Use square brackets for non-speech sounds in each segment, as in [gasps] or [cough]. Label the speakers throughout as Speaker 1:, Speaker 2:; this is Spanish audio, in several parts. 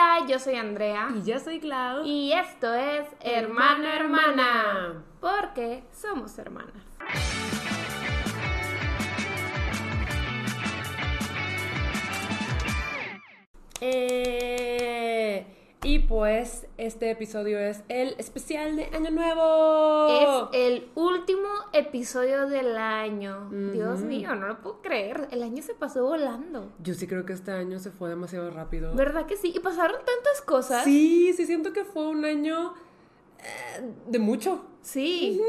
Speaker 1: Hola, yo soy Andrea.
Speaker 2: Y yo soy Clau.
Speaker 1: Y esto es Hermano Hermana. Porque somos hermanas.
Speaker 2: Eh, y pues este episodio es el especial de Año Nuevo.
Speaker 1: Es el último episodio del año. Dios mío, no lo puedo creer. El año se pasó volando.
Speaker 2: Yo sí creo que este año se fue demasiado rápido.
Speaker 1: ¿Verdad que sí? Y pasaron tantas cosas.
Speaker 2: Sí, sí siento que fue un año eh, de mucho.
Speaker 1: Sí.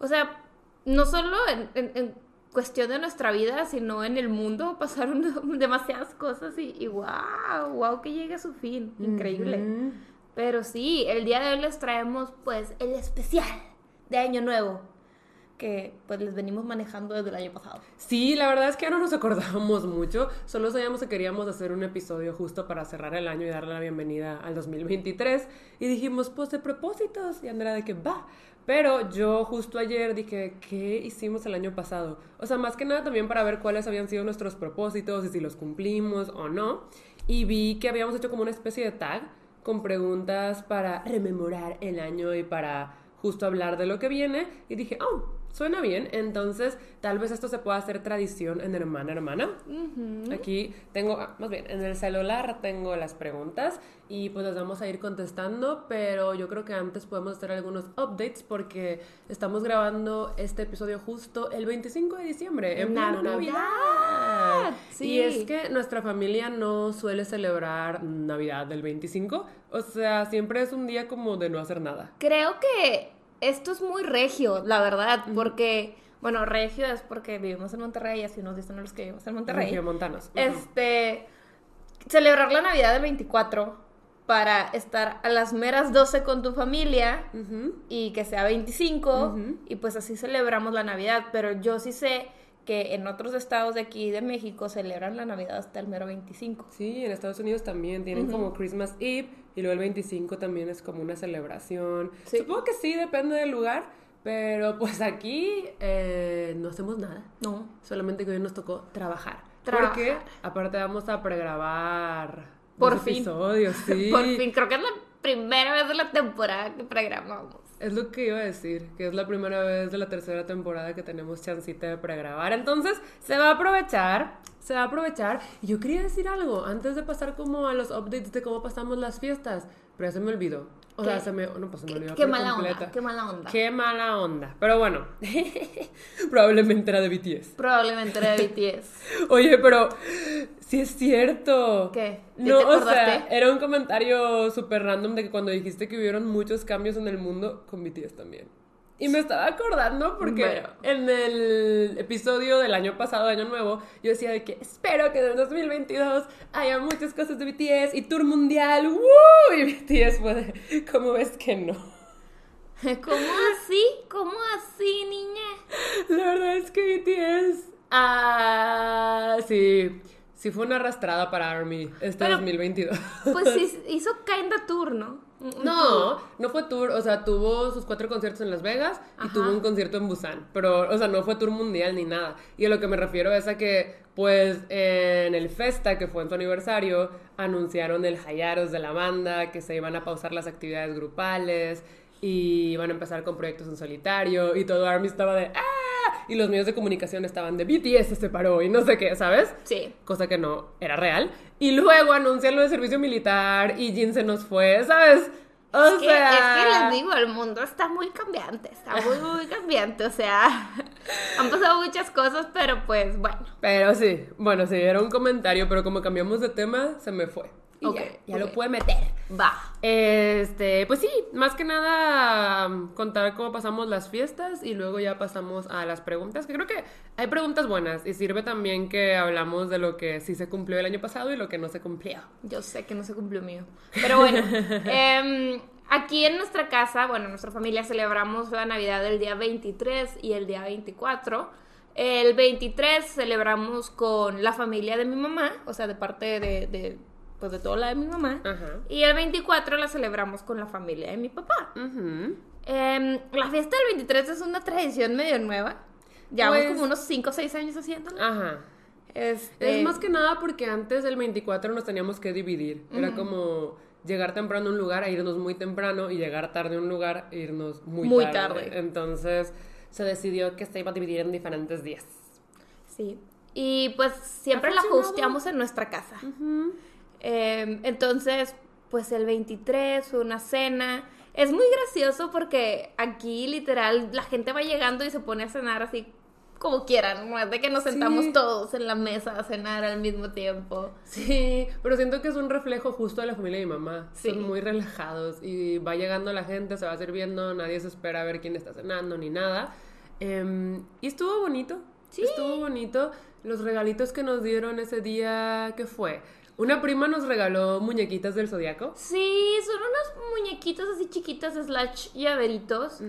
Speaker 1: O sea, no solo en, en- en cuestión de nuestra vida, sino en el mundo [laughs] pasaron [laughs] demasiadas cosas y, y wow, wow que llegue a su fin. Increíble.
Speaker 2: Ujú.
Speaker 1: Pero sí, el día de hoy les traemos pues el especial de Año Nuevo que pues les venimos manejando desde el año pasado.
Speaker 2: Sí, la verdad es que ya no nos acordábamos mucho, solo sabíamos que queríamos hacer un episodio justo para cerrar el año y darle la bienvenida al 2023 y dijimos, pues de propósitos y Andrea de que va. Pero yo justo ayer dije, ¿qué hicimos el año pasado? O sea, más que nada también para ver cuáles habían sido nuestros propósitos y si los cumplimos o no. Y vi que habíamos hecho como una especie de tag con preguntas para rememorar el año y para justo hablar de lo que viene y dije, oh, suena bien, entonces tal vez esto se pueda hacer tradición en hermana hermana. Aquí tengo, ah, más bien, en el celular tengo las preguntas y pues las vamos a ir contestando, pero yo creo que antes podemos hacer algunos updates porque estamos grabando este episodio justo el 25 de diciembre, en plena
Speaker 1: Navidad.
Speaker 2: Navidad.
Speaker 1: Sí.
Speaker 2: Y es que nuestra familia no suele celebrar Navidad del 25, o sea, siempre es un día como de no hacer nada.
Speaker 1: Creo que esto es muy regio, la verdad, porque, bueno, regio es porque vivimos en Monterrey, así nos dicen los que vivimos en Monterrey.
Speaker 2: Regiomontanos. Ujú.
Speaker 1: Este, celebrar la Navidad del 24 para estar a las meras 12 con tu familia y que sea 25
Speaker 2: Ujú.
Speaker 1: y pues así celebramos la Navidad, pero yo sí sé que en otros estados de aquí de México celebran la Navidad hasta el mero 25.
Speaker 2: Sí, en Estados Unidos también tienen como Christmas Eve y luego el 25 también es como una celebración.
Speaker 1: Sí.
Speaker 2: Supongo que sí, depende del lugar, pero pues aquí eh, no hacemos nada.
Speaker 1: No.
Speaker 2: Solamente que hoy nos tocó trabajar.
Speaker 1: Trabajar.
Speaker 2: Porque aparte vamos a pregrabar
Speaker 1: Por fin.
Speaker 2: episodios, [laughs] sí.
Speaker 1: Por fin, creo que es la primera vez de la temporada que programamos.
Speaker 2: Es lo que iba a decir, que es la primera vez de la tercera temporada que tenemos chancita de pregrabar. Entonces, se va a aprovechar, se va a aprovechar. Yo quería decir algo antes de pasar como a los updates de cómo pasamos las fiestas, pero ya se me olvidó. O sea, se me, no, pues se me olvidó.
Speaker 1: Qué mala
Speaker 2: completa.
Speaker 1: onda, qué mala onda.
Speaker 2: Qué mala onda. Pero bueno, [laughs] probablemente era de BTS.
Speaker 1: Probablemente era de [laughs] BTS.
Speaker 2: Oye, pero sí es cierto.
Speaker 1: ¿Qué? ¿Ya
Speaker 2: No,
Speaker 1: te
Speaker 2: o sea, era un comentario súper random de que cuando dijiste que hubieron muchos cambios en el mundo, con BTS también. Y me estaba acordando porque
Speaker 1: Bueno.
Speaker 2: en el episodio del año pasado, Año Nuevo, yo decía de que espero que en el 2022 haya muchas cosas de BTS y tour mundial, ¡woo! Y BTS fue de, ¿cómo ves que no? [laughs]
Speaker 1: ¿Cómo así? ¿Cómo así, niña?
Speaker 2: La verdad es que BTS, ah, sí, sí fue una arrastrada para ARMY este
Speaker 1: Pero-
Speaker 2: 2022.
Speaker 1: Pues sí, [laughs] hizo Kinda Tour, ¿no?
Speaker 2: No, no fue tour, o sea, tuvo sus cuatro conciertos en Las Vegas y tuvo un concierto en Busan, pero, o sea, no fue tour mundial ni nada. Y a lo que me refiero es a que, pues, en el Festa, que fue en su aniversario, anunciaron el Hayaros de la banda, que se iban a pausar las actividades grupales y iban a empezar con proyectos en solitario y todo ARMY estaba de ¡ah! Y los medios de comunicación estaban de BTS se separó y no sé qué, ¿sabes?
Speaker 1: Sí.
Speaker 2: cosa que no era real. Y luego anuncian lo de servicio militar y Jin se nos fue, ¿sabes? O
Speaker 1: Es que,
Speaker 2: sea,
Speaker 1: es que les digo, el mundo está muy cambiante, está muy, muy cambiante, o sea, [laughs] han pasado muchas cosas, pero pues bueno.
Speaker 2: Pero sí, bueno, sí, era un comentario, pero como cambiamos de tema, se me fue. Y
Speaker 1: Ok,
Speaker 2: ya, lo pude meter.
Speaker 1: Va.
Speaker 2: Este, pues sí, más que nada um, contar cómo pasamos las fiestas y luego ya pasamos a las preguntas, que creo que hay preguntas buenas y sirve también que hablamos de lo que sí se cumplió el año pasado y lo que no se cumplió.
Speaker 1: Yo sé que no se cumplió mío. Pero bueno, [laughs] em, aquí en nuestra casa, bueno, en nuestra familia celebramos la Navidad el día 23 y el día 24. El 23 celebramos con la familia de mi mamá, o sea, de parte de, de, pues de toda la de mi mamá.
Speaker 2: Ajá.
Speaker 1: Y el 24 la celebramos con la familia de mi papá. Em, la fiesta del 23 es una tradición medio nueva. Llevamos
Speaker 2: Pues-
Speaker 1: como unos 5 o 6 años haciéndola.
Speaker 2: Ajá.
Speaker 1: Este,
Speaker 2: Es más que nada porque antes del 24 nos teníamos que dividir. Era como llegar temprano a un lugar a irnos muy temprano y llegar tarde a un lugar e irnos muy,
Speaker 1: Muy
Speaker 2: tarde.
Speaker 1: tarde.
Speaker 2: Entonces se decidió que se iba a dividir en diferentes días.
Speaker 1: Sí. Y pues siempre
Speaker 2: ¿Ha
Speaker 1: la hosteamos en nuestra casa. Eh, entonces, pues el 23 fue una cena. Es muy gracioso porque aquí literal la gente va llegando y se pone a cenar así como quieran, no es de que nos sentamos
Speaker 2: Sí.
Speaker 1: todos en la mesa a cenar al mismo tiempo.
Speaker 2: Sí, pero siento que es un reflejo justo de la familia de mi mamá.
Speaker 1: Sí.
Speaker 2: Son muy relajados y va llegando la gente, se va sirviendo, nadie se espera a ver quién está cenando ni nada. Em, y estuvo bonito.
Speaker 1: Sí.
Speaker 2: Estuvo bonito. Los regalitos que nos dieron ese día, ¿qué fue? Una prima nos regaló muñequitas del zodiaco.
Speaker 1: Sí, son unos muñequitos así chiquitos slash llaveritos.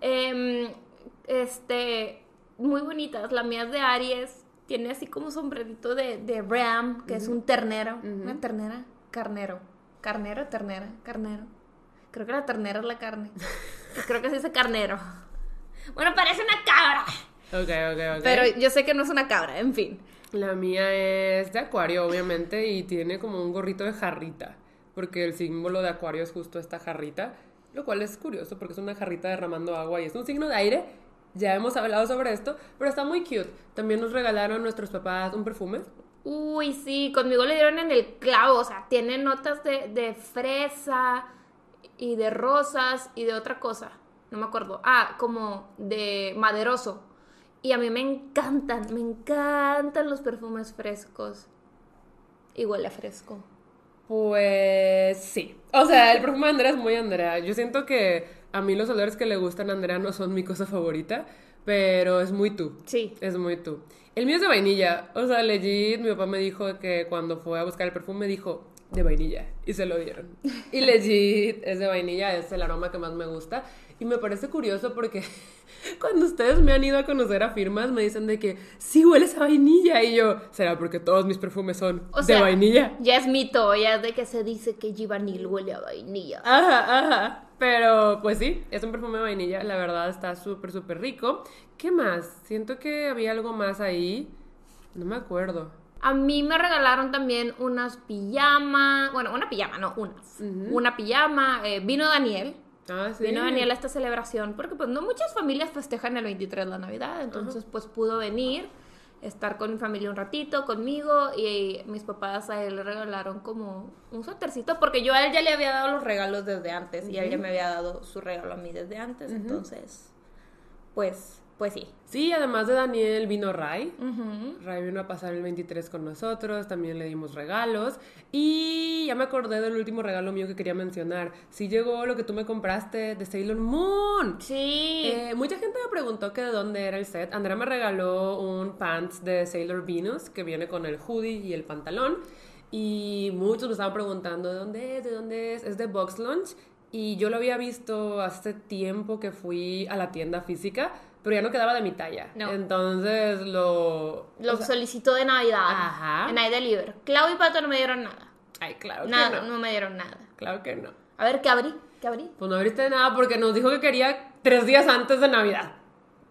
Speaker 1: Em, este, muy bonitas. La mía es de Aries. Tiene así como sombrerito de, de Ram, que es un ternero. Una ternera. Carnero. Carnero, ternera. Carnero. Creo que la ternera es la carne. [laughs] Creo que se dice carnero. Bueno, parece una cabra.
Speaker 2: Ok, ok, ok.
Speaker 1: Pero yo sé que no es una cabra, en fin.
Speaker 2: La mía es de acuario, obviamente, y tiene como un gorrito de jarrita, porque el símbolo de acuario es justo esta jarrita, lo cual es curioso porque es una jarrita derramando agua y es un signo de aire. Ya hemos hablado sobre esto, pero está muy cute. También nos regalaron nuestros papás un perfume.
Speaker 1: Uy, sí, conmigo le dieron en el clavo, o sea, tiene notas de, fresa y de rosas y de otra cosa, no me acuerdo. Ah, como de maderoso. Y a mí me encantan, me encantan los perfumes frescos. Y huele a fresco.
Speaker 2: Pues sí. O sea, el perfume de Andrea es muy Andrea. Yo siento que a mí los olores que le gustan a Andrea no son mi cosa favorita, pero es muy tú.
Speaker 1: Sí.
Speaker 2: Es muy tú. El mío es de vainilla. O sea, legit, mi papá me dijo que cuando fue a buscar el perfume dijo de vainilla y se lo dieron. Y legit es de vainilla, es el aroma que más me gusta. Y me parece curioso porque [laughs] cuando ustedes me han ido a conocer a firmas me dicen de que sí hueles a vainilla y yo, será porque todos mis perfumes son
Speaker 1: O
Speaker 2: de
Speaker 1: sea,
Speaker 2: vainilla.
Speaker 1: Ya es mito, ya es de que se dice que Givanil huele a vainilla.
Speaker 2: Ajá, ajá. Pero pues sí, es un perfume de vainilla. La verdad está súper, súper rico. ¿Qué más? Siento que había algo más ahí. No me acuerdo.
Speaker 1: A mí me regalaron también unas pijamas, bueno, una pijama, no, unas. Una pijama, eh, vino Daniel.
Speaker 2: Ah, sí.
Speaker 1: Vino Daniel a esta celebración, porque pues no muchas familias festejan el 23 la Navidad, entonces pues pudo venir, estar con mi familia un ratito, conmigo, y mis papás a él le regalaron como un suétercito, porque yo a él ya le había dado los regalos desde antes, y él ya me había dado su regalo a mí desde antes, entonces, pues, pues sí.
Speaker 2: Sí, además de Daniel vino Ray. Ray vino a pasar el 23 con nosotros, también le dimos regalos. Y ya me acordé del último regalo mío que quería mencionar. Sí llegó lo que tú me compraste de Sailor Moon.
Speaker 1: Sí.
Speaker 2: Eh, mucha gente me preguntó que de dónde era el set. Andrea me regaló un pants de Sailor Venus que viene con el hoodie y el pantalón. Y muchos me estaban preguntando de dónde es, de dónde es. Es de Box Lunch. Y yo lo había visto hace tiempo que fui a la tienda física, pero ya no quedaba de mi talla.
Speaker 1: No.
Speaker 2: Entonces lo...
Speaker 1: Lo
Speaker 2: o sea,
Speaker 1: solicitó de Navidad.
Speaker 2: Ajá.
Speaker 1: En Navidad Deliver. Clau y Pato no me dieron nada.
Speaker 2: Ay, claro
Speaker 1: Nada,
Speaker 2: que
Speaker 1: no.
Speaker 2: no.
Speaker 1: me dieron nada.
Speaker 2: Claro que no.
Speaker 1: A ver, ¿qué abrí? ¿Qué abrí?
Speaker 2: Pues no abriste nada porque nos dijo que quería tres días antes de Navidad.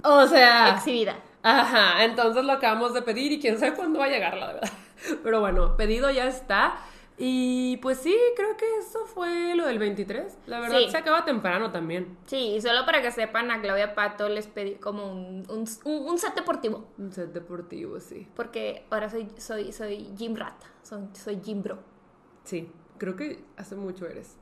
Speaker 2: O sea...
Speaker 1: Exhibida.
Speaker 2: Ajá, entonces lo acabamos de pedir y quién sabe cuándo va a llegar, la verdad. [laughs] Pero bueno, pedido ya está. Y pues sí, creo que eso fue lo del 23. La verdad,
Speaker 1: Sí.
Speaker 2: se acaba temprano también.
Speaker 1: Sí, y solo para que sepan, a Claudia Pato les pedí como un, un, set deportivo.
Speaker 2: Un set deportivo, sí.
Speaker 1: Porque ahora soy, soy, soy gym rata. Soy, soy gym bro.
Speaker 2: Sí, creo que hace mucho eres.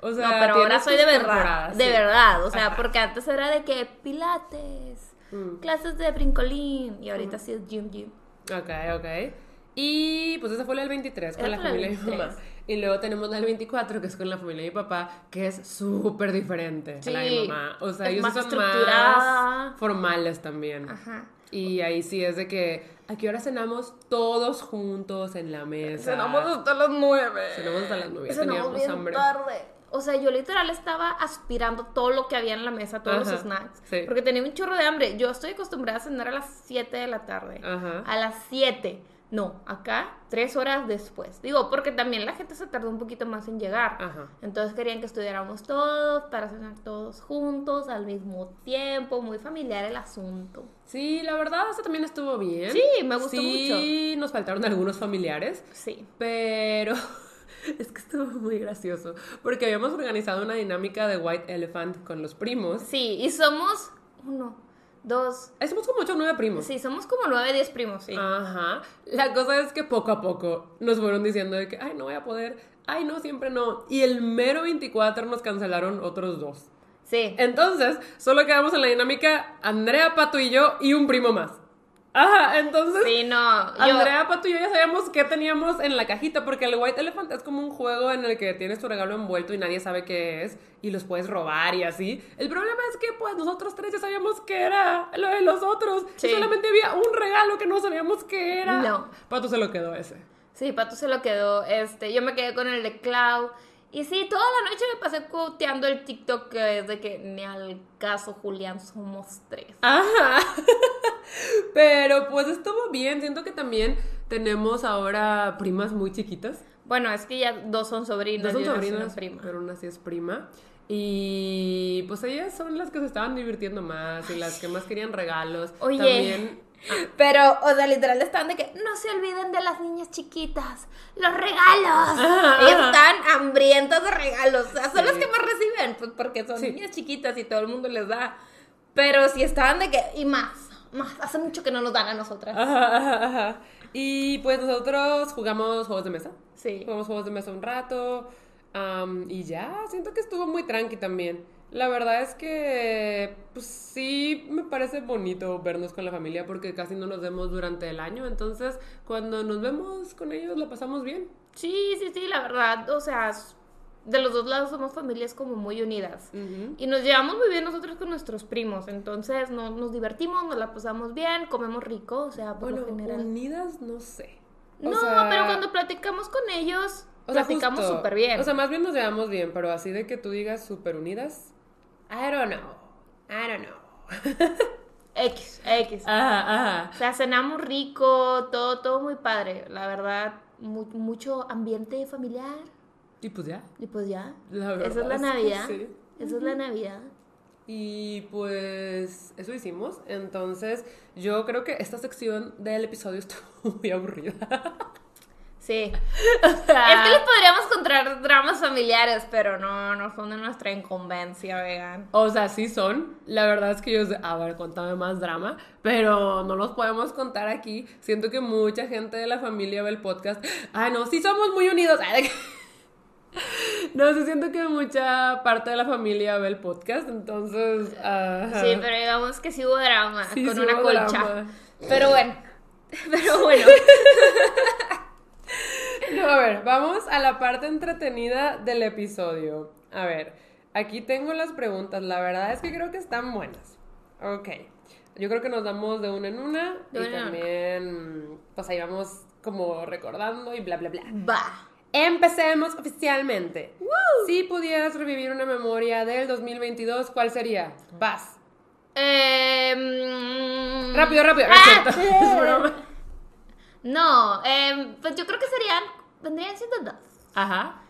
Speaker 2: O
Speaker 1: No,
Speaker 2: sea,
Speaker 1: pero ahora soy de verdad. De
Speaker 2: sí.
Speaker 1: verdad. O sea,
Speaker 2: Ajá.
Speaker 1: porque antes era de que pilates,
Speaker 2: Mm.
Speaker 1: clases de brincolín. Y ahorita sí es gym gym.
Speaker 2: Ok, ok. Y pues esa fue la del 23 con la
Speaker 1: la
Speaker 2: familia de mi mamá.
Speaker 1: 23.
Speaker 2: Y luego tenemos la del 24 que es con la familia de mi papá, que es súper diferente a la de mi
Speaker 1: Sí,
Speaker 2: mamá. O sea, ellos
Speaker 1: más
Speaker 2: sí son más formales también.
Speaker 1: Ajá.
Speaker 2: Y ahí sí es de que, ¿a qué hora cenamos todos juntos en la mesa?
Speaker 1: Cenamos hasta las nueve.
Speaker 2: Cenamos hasta las nueve, ya
Speaker 1: Cenamos
Speaker 2: teníamos
Speaker 1: bien
Speaker 2: hambre.
Speaker 1: tarde. O sea, yo literal estaba aspirando todo lo que había en la mesa, todos
Speaker 2: Ajá,
Speaker 1: los snacks.
Speaker 2: sí.
Speaker 1: Porque tenía un chorro de hambre. Yo estoy acostumbrada a cenar a las 7 de la tarde.
Speaker 2: Ajá.
Speaker 1: A las 7. No, acá tres horas después. Digo, porque también la gente se tardó un poquito más en llegar.
Speaker 2: Ajá.
Speaker 1: Entonces querían que estuviéramos todos para cenar todos juntos al mismo tiempo. Muy familiar el asunto.
Speaker 2: Sí, la verdad, eso también estuvo bien.
Speaker 1: Sí, me gustó
Speaker 2: Sí, nos faltaron algunos familiares,
Speaker 1: Sí.
Speaker 2: pero [laughs] Es que estuvo muy gracioso, porque habíamos organizado una dinámica de White Elephant con los primos.
Speaker 1: Sí, y somos uno, dos.
Speaker 2: Somos como 8 o 9 primos.
Speaker 1: Sí, somos como nueve, diez primos, sí.
Speaker 2: Ajá. La cosa es que poco a poco nos fueron diciendo de que, ay, no voy a poder, ay, no, siempre no. Y el mero 24 nos cancelaron otros dos.
Speaker 1: Sí.
Speaker 2: Entonces, solo quedamos en la dinámica Andrea, Pato y yo y un primo más. Ajá, entonces...
Speaker 1: Sí, no. Yo,
Speaker 2: Andrea, Pato y yo ya sabíamos qué teníamos en la cajita, porque el White Elephant es como un juego en el que tienes tu regalo envuelto y nadie sabe qué es, y los puedes robar y así. El problema es que, pues, nosotros tres ya sabíamos qué era lo de los otros,
Speaker 1: Sí.
Speaker 2: y solamente había un regalo que no sabíamos qué era.
Speaker 1: No.
Speaker 2: Pato se lo quedó ese.
Speaker 1: Sí, Pato se lo quedó. Este, yo me quedé con el de Clau. Y sí, toda la noche me pasé coteando el TikTok que es de que ni al caso, Julián, somos tres.
Speaker 2: Ajá. [laughs] Pero pues estuvo bien. Siento que también tenemos ahora primas muy chiquitas.
Speaker 1: Bueno, es que ya dos son sobrinos.
Speaker 2: No son
Speaker 1: y una
Speaker 2: sobrinas,
Speaker 1: prima.
Speaker 2: pero una sí es prima. Y pues ellas son las que se estaban divirtiendo más y las que más querían regalos.
Speaker 1: Oye.
Speaker 2: También. [laughs]
Speaker 1: Pero, o sea, literal estaban de que no se olviden de las niñas chiquitas, los regalos. [laughs]
Speaker 2: Ajá, ajá.
Speaker 1: están hambrientas de regalos. O sea, son
Speaker 2: Sí.
Speaker 1: las que más reciben, pues porque son
Speaker 2: Sí.
Speaker 1: niñas chiquitas y todo el mundo les da. Pero si estaban de que, y más, más, hace mucho que no nos dan a nosotras.
Speaker 2: Ajá. Y pues nosotros jugamos juegos de mesa.
Speaker 1: Sí.
Speaker 2: Jugamos juegos de mesa un rato. am, y ya, siento que estuvo muy tranqui también. La verdad es que, pues sí, me parece bonito vernos con la familia porque casi no nos vemos durante el año. Entonces, cuando nos vemos con ellos, la pasamos bien.
Speaker 1: Sí, sí, sí, la verdad, o sea, de los dos lados somos familias como muy unidas. Y nos llevamos muy bien nosotros con nuestros primos, entonces no, nos divertimos, nos la pasamos bien, comemos rico, o sea, por
Speaker 2: Bueno,
Speaker 1: lo general.
Speaker 2: unidas, no sé. O
Speaker 1: No,
Speaker 2: sea,
Speaker 1: pero cuando platicamos con ellos,
Speaker 2: o
Speaker 1: platicamos súper bien.
Speaker 2: O sea, más bien nos llevamos bien, pero así de que tú digas súper unidas, I don't know. I don't know. [laughs]
Speaker 1: X, X.
Speaker 2: Ajá, ajá.
Speaker 1: O sea, cenamos rico, todo, todo muy padre. La verdad, mu- mucho ambiente familiar.
Speaker 2: Y pues ya.
Speaker 1: Y pues ya.
Speaker 2: La verdad
Speaker 1: Esa es la
Speaker 2: es
Speaker 1: Navidad.
Speaker 2: sí.
Speaker 1: Esa es la Navidad.
Speaker 2: Y pues eso hicimos. Entonces, yo creo que esta sección del episodio [laughs] estuvo muy aburrida.
Speaker 1: Sí. [laughs] Es que les podríamos contar dramas familiares, pero no, no son de nuestra incumbencia, vegan.
Speaker 2: O sea, sí son. La verdad es que yo, a ver, contame más drama, pero no los podemos contar aquí. Siento que mucha gente de la familia ve el podcast. Ah, no, sí somos muy unidos. [laughs] No sé, siento que mucha parte de la familia ve el podcast, entonces... ajá.
Speaker 1: Sí, pero digamos que sí hubo drama
Speaker 2: Sí,
Speaker 1: con
Speaker 2: sí
Speaker 1: una
Speaker 2: hubo
Speaker 1: colcha.
Speaker 2: drama.
Speaker 1: Pero bueno. [laughs] Pero bueno.
Speaker 2: No, a ver, vamos a la parte entretenida del episodio. A ver, aquí tengo las preguntas. La verdad es que creo que están buenas. Ok. Yo creo que nos damos de una en una.
Speaker 1: De
Speaker 2: y
Speaker 1: una en una.
Speaker 2: también, pues ahí vamos como recordando y bla, bla, bla.
Speaker 1: Va.
Speaker 2: Empecemos oficialmente. Si pudieras revivir una memoria del 2022, ¿cuál sería? Vas.
Speaker 1: Eh,
Speaker 2: Rápido, rápido. No
Speaker 1: ah. [laughs] No, eh, pues yo creo que serían, vendrían siendo dos.
Speaker 2: Ajá.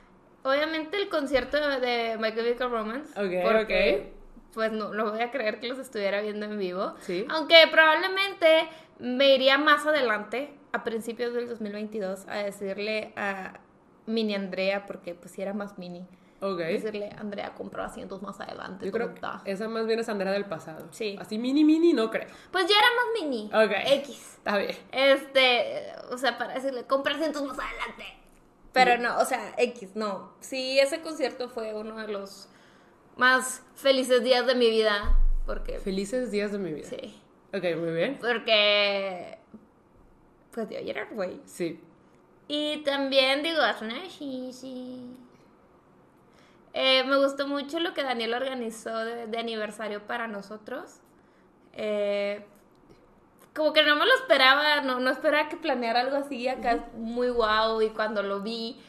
Speaker 1: Obviamente el concierto de, My Chemical Romance.
Speaker 2: Ok,
Speaker 1: porque, Pues no, no voy a creer que los estuviera viendo en vivo.
Speaker 2: Sí.
Speaker 1: Aunque probablemente me iría más adelante, a principios del 2022, a decirle a Mini Andrea, porque pues si era más mini.
Speaker 2: Ok.
Speaker 1: Decirle, Andrea, compró asientos más adelante.
Speaker 2: Yo
Speaker 1: ¿cómo
Speaker 2: creo que
Speaker 1: está?".
Speaker 2: esa más bien es Andrea del pasado.
Speaker 1: Sí.
Speaker 2: Así mini, mini, no creo.
Speaker 1: Pues ya era más mini.
Speaker 2: Ok.
Speaker 1: X.
Speaker 2: Está bien.
Speaker 1: Este, o sea, para decirle, compra asientos más adelante. Pero no, o sea, X, no. Sí, ese concierto fue uno de los más felices días de mi vida. Porque,
Speaker 2: Felices días de mi vida.
Speaker 1: sí.
Speaker 2: Ok, muy bien.
Speaker 1: Porque, pues de llorar, güey.
Speaker 2: Sí.
Speaker 1: Y también digo, es una sí. Eh, me gustó mucho lo que Daniel organizó de, de aniversario para nosotros. Eh, como que no me lo esperaba, no, no esperaba que planeara algo así acá muy guau y cuando lo vi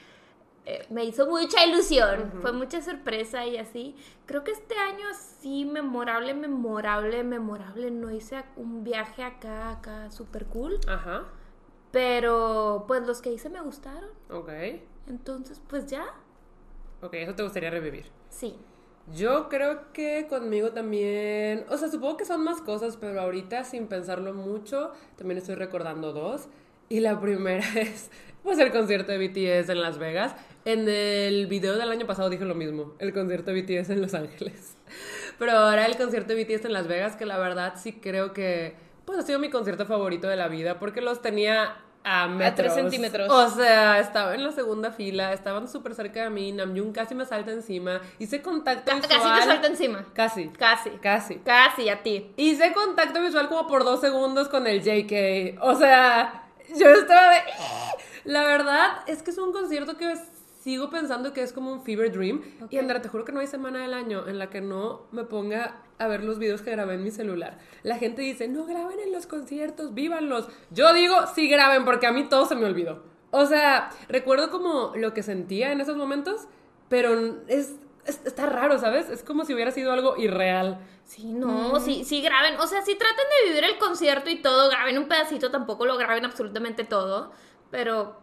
Speaker 1: eh, me hizo mucha ilusión, fue mucha sorpresa y así. Creo que este año sí, memorable, memorable, memorable, no hice un viaje acá, acá, super cool,
Speaker 2: Ajá.
Speaker 1: pero pues los que hice me gustaron.
Speaker 2: Ok.
Speaker 1: Entonces, pues ya,
Speaker 2: Ok, eso te gustaría revivir.
Speaker 1: sí.
Speaker 2: Yo creo que conmigo también, o sea, supongo que son más cosas, pero ahorita sin pensarlo mucho, también estoy recordando dos. Y la primera [laughs] es, pues, el concierto de BTS en Las Vegas. En el video del año pasado dije lo mismo, el concierto de BTS en Los Ángeles. [laughs] Pero ahora el concierto de BTS en Las Vegas, que la verdad sí creo que, pues, ha sido mi concierto favorito de la vida, porque los tenía a metros.
Speaker 1: tres centímetros.
Speaker 2: O sea, estaba en la segunda fila, estaban súper cerca de mí, Namjoon casi me salta encima, hice contacto visual.
Speaker 1: Casi te salta encima.
Speaker 2: Casi.
Speaker 1: Casi.
Speaker 2: Casi.
Speaker 1: Casi a ti.
Speaker 2: Hice contacto visual como por dos segundos con el JK. O sea, yo estaba de... La verdad es que es un concierto que sigo pensando que es como un fever dream. Y Andrea, te juro que no hay semana del año en la que no me ponga a ver los videos que grabé en mi celular. La gente dice, no graben en los conciertos, vívanlos. Yo digo, sí graben porque a mí todo se me olvidó. O sea, recuerdo como lo que sentía en esos momentos, pero es, es- está raro, ¿sabes? Es como si hubiera sido algo irreal.
Speaker 1: Sí, no, sí, sí graben. O sea, sí traten de vivir el concierto y todo, graben un pedacito, tampoco lo graben absolutamente todo. Pero,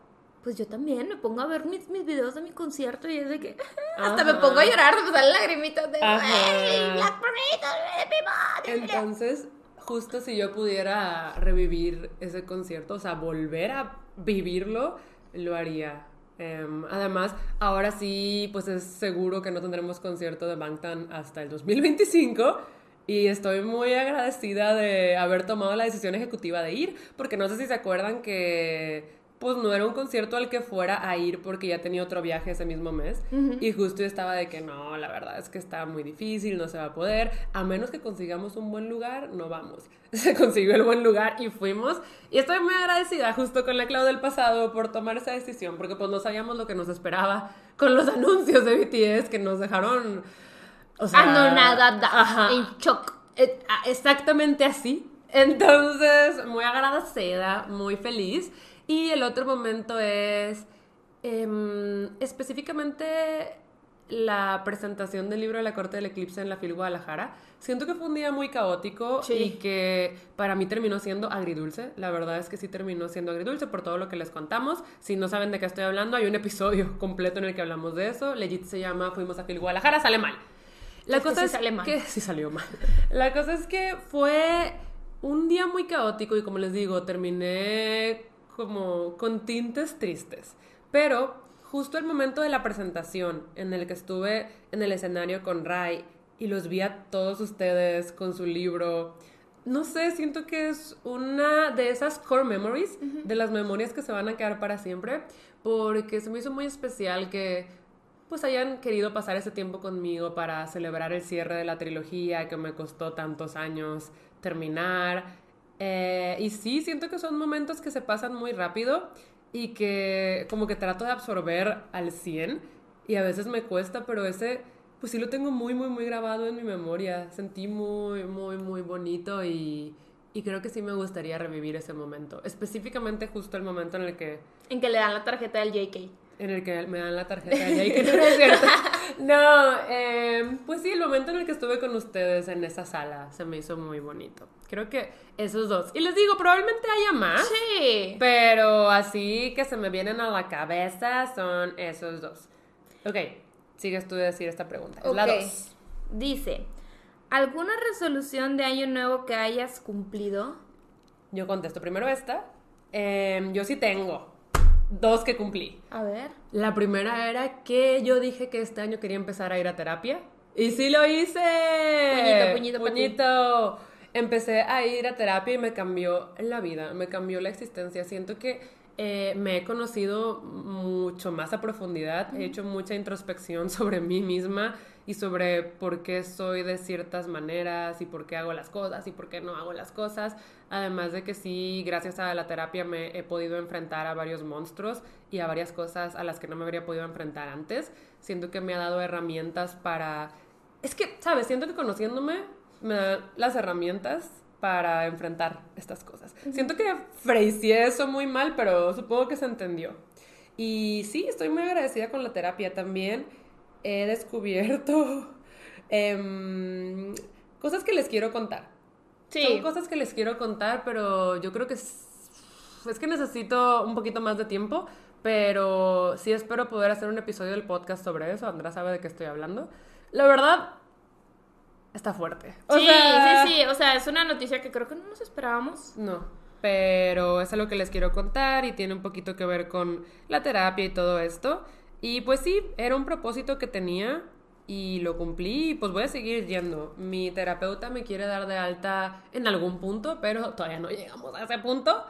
Speaker 1: pues yo también me pongo a ver mis, mis videos de mi concierto y es de que [laughs] hasta me pongo a llorar, me salen lagrimitas de
Speaker 2: Ajá.
Speaker 1: "Ay, Black Parade,
Speaker 2: Entonces, justo si yo pudiera revivir ese concierto, o sea, volver a vivirlo, lo haría. Em, además, ahora sí, pues es seguro que no tendremos concierto de Bangtan hasta el 2025. Y estoy muy agradecida de haber tomado la decisión ejecutiva de ir, porque no sé si se acuerdan que pues no era un concierto al que fuera a ir porque ya tenía otro viaje ese mismo mes. Y justo yo estaba de que no, la verdad es que está muy difícil, no se va a poder. A menos que consigamos un buen lugar, no vamos. [laughs] Se consiguió el buen lugar y fuimos. Y estoy muy agradecida justo con la Clau del pasado por tomar esa decisión, porque pues no sabíamos lo que nos esperaba con los [laughs] anuncios de BTS que nos dejaron... O sea,
Speaker 1: Anonadada, en shock.
Speaker 2: Ah, Exactamente así. Entonces, muy agradecida, muy feliz. Y el otro momento es em, específicamente la presentación del libro de la Corte del Eclipse en la FIL Guadalajara. Siento que fue un día muy caótico
Speaker 1: Sí.
Speaker 2: y que para mí terminó siendo agridulce. La verdad es que sí terminó siendo agridulce por todo lo que les contamos. Si no saben de qué estoy hablando, hay un episodio [laughs] completo en el que hablamos de eso. Legit se llama Fuimos a FIL Guadalajara, sale mal. La
Speaker 1: Es que
Speaker 2: cosa
Speaker 1: sí
Speaker 2: es
Speaker 1: sale mal.
Speaker 2: que [laughs] sí salió mal. La cosa es que fue un día muy caótico y como les digo, terminé como con tintes tristes. Pero justo el momento de la presentación en el que estuve en el escenario con Rai y los vi a todos ustedes con su libro, no sé, siento que es una de esas core memories, de las memorias que se van a quedar para siempre, porque se me hizo muy especial que pues hayan querido pasar ese tiempo conmigo para celebrar el cierre de la trilogía que me costó tantos años terminar. Eh, y sí, siento que son momentos que se pasan muy rápido y que como que trato de absorber al 100 y a veces me cuesta, pero ese pues sí lo tengo muy, muy, muy grabado en mi memoria. Sentí muy, muy, muy bonito y, y creo que sí me gustaría revivir ese momento. Específicamente justo el momento en el que
Speaker 1: En que le dan la tarjeta del JK.
Speaker 2: En el que me dan la tarjeta de ahí, que [laughs] no es cierto. No, eh, pues sí, el momento en el que estuve con ustedes en esa sala se me hizo muy bonito. Creo que esos dos. Y les digo, probablemente haya más.
Speaker 1: Sí.
Speaker 2: Pero así que se me vienen a la cabeza son esos dos. Ok, sigues tú de decir esta pregunta. Es la dos.
Speaker 1: Dice, ¿alguna resolución de año nuevo que hayas cumplido?
Speaker 2: Yo contesto primero esta. Eh, yo sí tengo dos que cumplí.
Speaker 1: A ver.
Speaker 2: La primera era que yo dije que este año quería empezar a ir a terapia. Y sí lo hice.
Speaker 1: Puñito, puñito.
Speaker 2: Puñito. Empecé a ir a terapia y me cambió la vida, me cambió la existencia. Siento que eh, me he conocido mucho más a profundidad, he hecho mucha introspección [laughs] sobre mí misma y sobre por qué soy de ciertas maneras y por qué hago las cosas y por qué no hago las cosas. Además de que sí, gracias a la terapia me he podido enfrentar a varios monstruos y a varias cosas a las que no me habría podido enfrentar antes. Siento que me ha dado herramientas para... Es que, ¿sabes? Siento que conociéndome me da las herramientas para enfrentar estas cosas. Siento que phraseé eso muy mal, pero supongo que se entendió. Y sí, estoy muy agradecida con la terapia también. He descubierto [laughs] em, cosas que les quiero contar.
Speaker 1: Sí.
Speaker 2: Son cosas que les quiero contar, pero yo creo que es, es que necesito un poquito más de tiempo, pero sí espero poder hacer un episodio del podcast sobre eso. Andrea sabe de qué estoy hablando. La verdad, está fuerte. O
Speaker 1: sí,
Speaker 2: sea,
Speaker 1: sí, sí. O sea, es una noticia que creo que no nos esperábamos.
Speaker 2: No. pero es algo que les quiero contar y tiene un poquito que ver con la terapia y todo esto. Y pues sí, era un propósito que tenía y lo cumplí y pues voy a seguir yendo. Mi terapeuta me quiere dar de alta en algún punto, pero todavía no llegamos a ese punto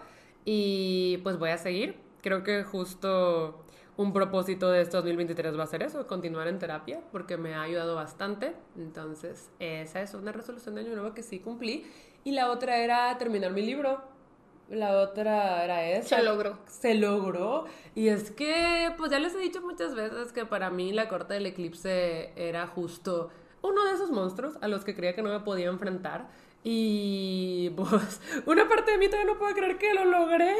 Speaker 2: y pues voy a seguir. Creo que justo un propósito de este 2023 va a ser eso, continuar en terapia, porque me ha ayudado bastante. Entonces, esa es una resolución de año nuevo que sí cumplí. Y la otra era terminar mi libro. La otra era esa.
Speaker 1: Se logró.
Speaker 2: Se logró. Y es que, pues ya les he dicho muchas veces que para mí la corte del eclipse era justo uno de esos monstruos a los que creía que no me podía enfrentar. Y [laughs] pues una parte de mí todavía no puede creer que lo logré.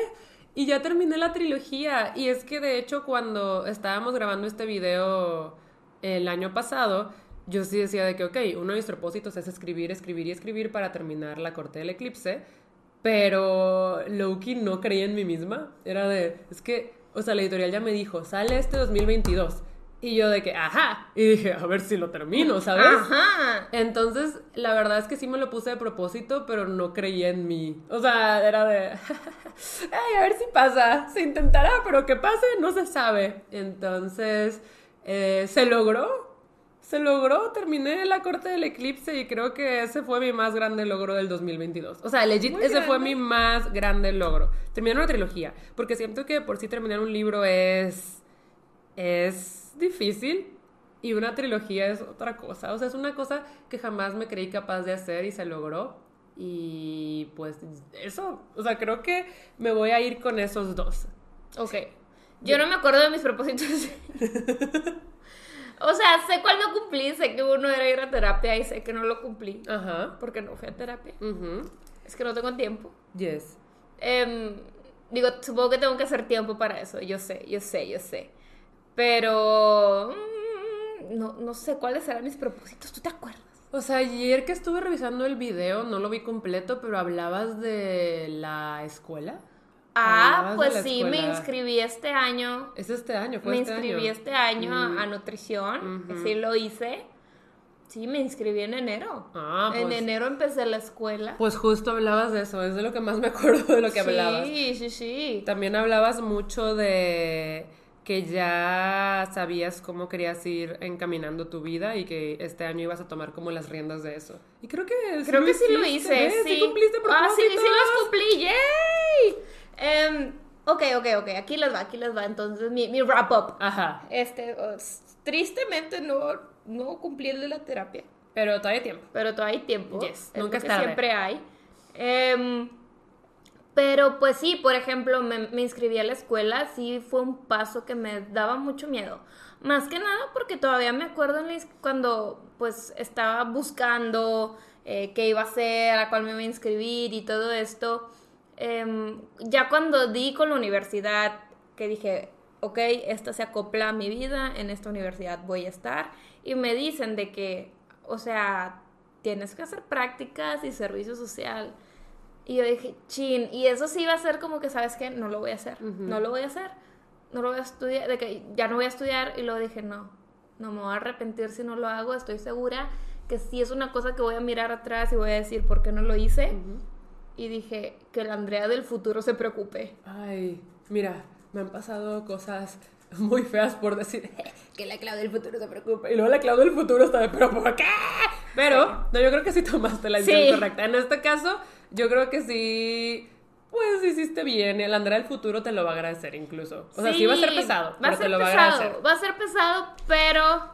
Speaker 2: Y ya terminé la trilogía. Y es que de hecho cuando estábamos grabando este video el año pasado, yo sí decía de que, ok, uno de mis propósitos es escribir, escribir y escribir para terminar la corte del eclipse. Pero Loki no creía en mí misma. Era de, es que, o sea, la editorial ya me dijo, sale este 2022. Y yo de que, ajá. Y dije, a ver si lo termino, ¿sabes?
Speaker 1: Ajá.
Speaker 2: Entonces, la verdad es que sí me lo puse de propósito, pero no creía en mí. O sea, era de, [laughs] ay, a ver si pasa. Se intentará, pero que pase no se sabe. Entonces, eh, se logró. Se logró, terminé la corte del eclipse y creo que ese fue mi más grande logro del 2022. O sea, legit,
Speaker 1: Muy
Speaker 2: ese fue mi más grande logro. Terminar una trilogía, porque siento que por sí terminar un libro es es difícil y una trilogía es otra cosa. O sea, es una cosa que jamás me creí capaz de hacer y se logró. Y pues eso, o sea, creo que me voy a ir con esos dos.
Speaker 1: Ok. Yo no me acuerdo de mis propósitos. [laughs] o sea, sé cuál no cumplí, sé que uno era ir a terapia y sé que no lo cumplí.
Speaker 2: Ajá.
Speaker 1: Porque no fui a terapia.
Speaker 2: Ujú.
Speaker 1: Es que no tengo tiempo.
Speaker 2: Yes.
Speaker 1: Em, digo, supongo que tengo que hacer tiempo para eso. Yo sé, yo sé, yo sé. Pero... mm, No, no sé cuáles eran mis propósitos. ¿Tú te acuerdas?
Speaker 2: O sea, ayer que estuve revisando el video, no lo vi completo, pero hablabas de la escuela.
Speaker 1: Ah, pues sí, me inscribí este año.
Speaker 2: Es este año, fue
Speaker 1: Me
Speaker 2: este
Speaker 1: inscribí
Speaker 2: año.
Speaker 1: este año a-
Speaker 2: Mm.
Speaker 1: a nutrición. Sí, lo hice. Sí, me inscribí en enero.
Speaker 2: Ah,
Speaker 1: En
Speaker 2: pues-
Speaker 1: enero empecé la escuela.
Speaker 2: Pues justo hablabas de eso, es de lo que más me acuerdo de lo que hablabas.
Speaker 1: Sí, sí, sí.
Speaker 2: También hablabas mucho de que ya sabías cómo querías ir encaminando tu vida y que este año ibas a tomar como las riendas de eso. Y creo que
Speaker 1: Creo que sí lo
Speaker 2: hiciste,
Speaker 1: hice,
Speaker 2: ¿ves?
Speaker 1: sí.
Speaker 2: cumpliste
Speaker 1: Ah, sí, sí
Speaker 2: propósitos.
Speaker 1: los cumplí, ¡yay! Em, ok, ok, ok, aquí les va, aquí les va. Entonces, mi, mi wrap up.
Speaker 2: Ajá,
Speaker 1: Este, oh, tristemente no, no cumplí el de la terapia,
Speaker 2: pero todavía hay tiempo.
Speaker 1: pero todavía hay tiempo.
Speaker 2: Yes,
Speaker 1: es
Speaker 2: nunca
Speaker 1: lo que
Speaker 2: tarde.
Speaker 1: siempre hay. Em, pero pues sí, por ejemplo, me, me inscribí a la escuela, sí fue un paso que me daba mucho miedo. Más que nada porque todavía me acuerdo en la cuando pues estaba buscando eh, qué iba a hacer, a cuál me iba a inscribir y todo esto. Em, ya cuando di con la universidad, que dije, ok, esta se acopla a mi vida, en esta universidad voy a estar, y me dicen de que, o sea, tienes que hacer prácticas y servicio social. Y yo dije, chin, y eso sí iba a ser como que, ¿sabes qué? No lo voy a hacer, no lo voy a hacer, no lo voy a estudiar, de que ya no voy a estudiar, y luego dije, no, no me voy a arrepentir si no lo hago, estoy segura que sí es una cosa que voy a mirar atrás y voy a decir, ¿por qué no lo hice? Y dije, que la Andrea del futuro se preocupe.
Speaker 2: Ay, mira, me han pasado cosas muy feas por decir que la Clau del futuro se preocupa. Y luego la Clau del futuro está de, ¿pero por qué? Pero, no, yo creo que sí tomaste la decisión
Speaker 1: Sí.
Speaker 2: correcta. En este caso, yo creo que sí, pues hiciste bien. El Andrea del futuro te lo va a agradecer incluso. O sea, sí, va a ser pesado,
Speaker 1: va
Speaker 2: pero
Speaker 1: a ser
Speaker 2: te lo va a
Speaker 1: pesado,
Speaker 2: agradecer.
Speaker 1: va a ser pesado, pero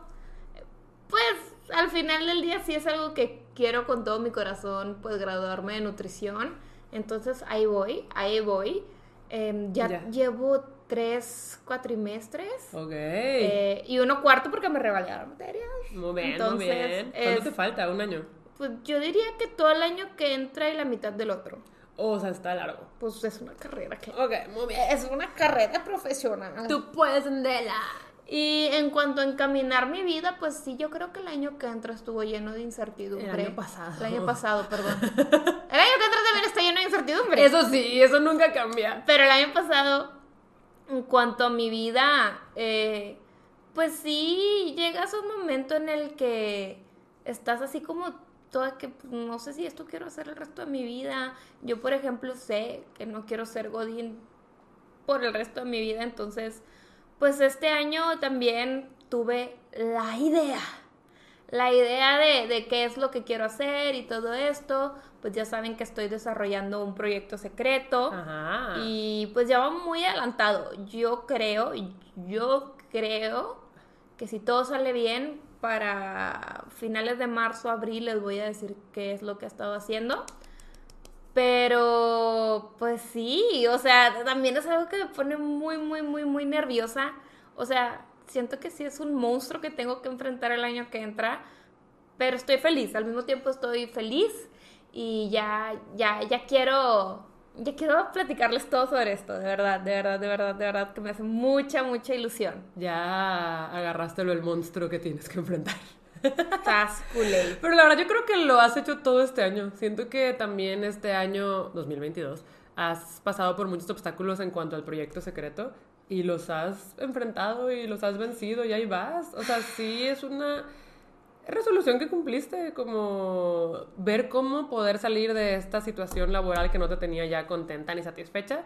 Speaker 1: pues al final del día sí es algo que quiero con todo mi corazón, pues graduarme de nutrición. Entonces ahí voy, ahí voy. Em, ya,
Speaker 2: Ya.
Speaker 1: llevo tres cuatrimestres
Speaker 2: Ok.
Speaker 1: eh, y uno cuarto porque me revalidaron materias.
Speaker 2: muy bien,
Speaker 1: entonces,
Speaker 2: muy bien. ¿Cuánto
Speaker 1: es-
Speaker 2: te falta? ¿Un año?
Speaker 1: Pues yo diría que todo el año que entra y la mitad del otro.
Speaker 2: O sea, está largo.
Speaker 1: Pues es una carrera, claro.
Speaker 2: Ok, muy bien.
Speaker 1: Es una carrera profesional.
Speaker 2: Tú puedes, Andela.
Speaker 1: Y en cuanto a encaminar mi vida, pues sí, yo creo que el año que entra estuvo lleno de incertidumbre.
Speaker 2: El año pasado.
Speaker 1: El año pasado, perdón. [laughs] el año que entra también está lleno de incertidumbre.
Speaker 2: Eso sí, eso nunca cambia.
Speaker 1: Pero el año pasado, en cuanto a mi vida, eh, pues sí, llegas a un momento en el que estás así como toda que pues, no sé si esto quiero hacer el resto de mi vida. Yo, por ejemplo, sé que no quiero ser Godín por el resto de mi vida, entonces, pues este año también tuve la idea, la idea de, de qué es lo que quiero hacer y todo esto, pues ya saben que estoy desarrollando un proyecto secreto
Speaker 2: Ajá.
Speaker 1: y pues ya va muy adelantado. Yo creo, yo creo que si todo sale bien, para finales de marzo, abril les voy a decir qué es lo que he estado haciendo. Pero, pues sí, o sea, también es algo que me pone muy, muy, muy, muy nerviosa. O sea, siento que sí es un monstruo que tengo que enfrentar el año que entra, pero estoy feliz, al mismo tiempo estoy feliz y ya, ya, ya quiero, ya quiero platicarles todo sobre esto, de verdad, de verdad, de verdad, de verdad, que me hace mucha, mucha ilusión.
Speaker 2: Ya agarrástelo el monstruo que tienes que enfrentar.
Speaker 1: Estás culé.
Speaker 2: Pero la verdad yo creo que lo has hecho todo este año. Siento que también este año 2022 has pasado por muchos obstáculos en cuanto al proyecto secreto y los has enfrentado y los has vencido y ahí vas. O sea, sí es una resolución que cumpliste, como ver cómo poder salir de esta situación laboral que no te tenía ya contenta ni satisfecha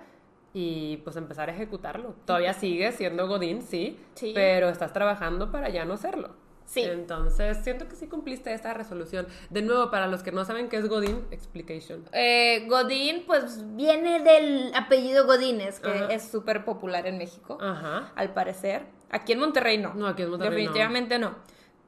Speaker 2: y pues empezar a ejecutarlo. Todavía sigues siendo Godín, sí,
Speaker 1: Sí.
Speaker 2: pero estás trabajando para ya no serlo.
Speaker 1: Sí.
Speaker 2: Entonces, siento que sí cumpliste esta resolución. De nuevo, para los que no saben qué es Godín, explication.
Speaker 1: Eh, Godín, pues viene del apellido Godínez, que
Speaker 2: Ajá.
Speaker 1: es súper popular en México,
Speaker 2: Ajá.
Speaker 1: al parecer. Aquí en Monterrey no.
Speaker 2: No, aquí en Monterrey no.
Speaker 1: Definitivamente no.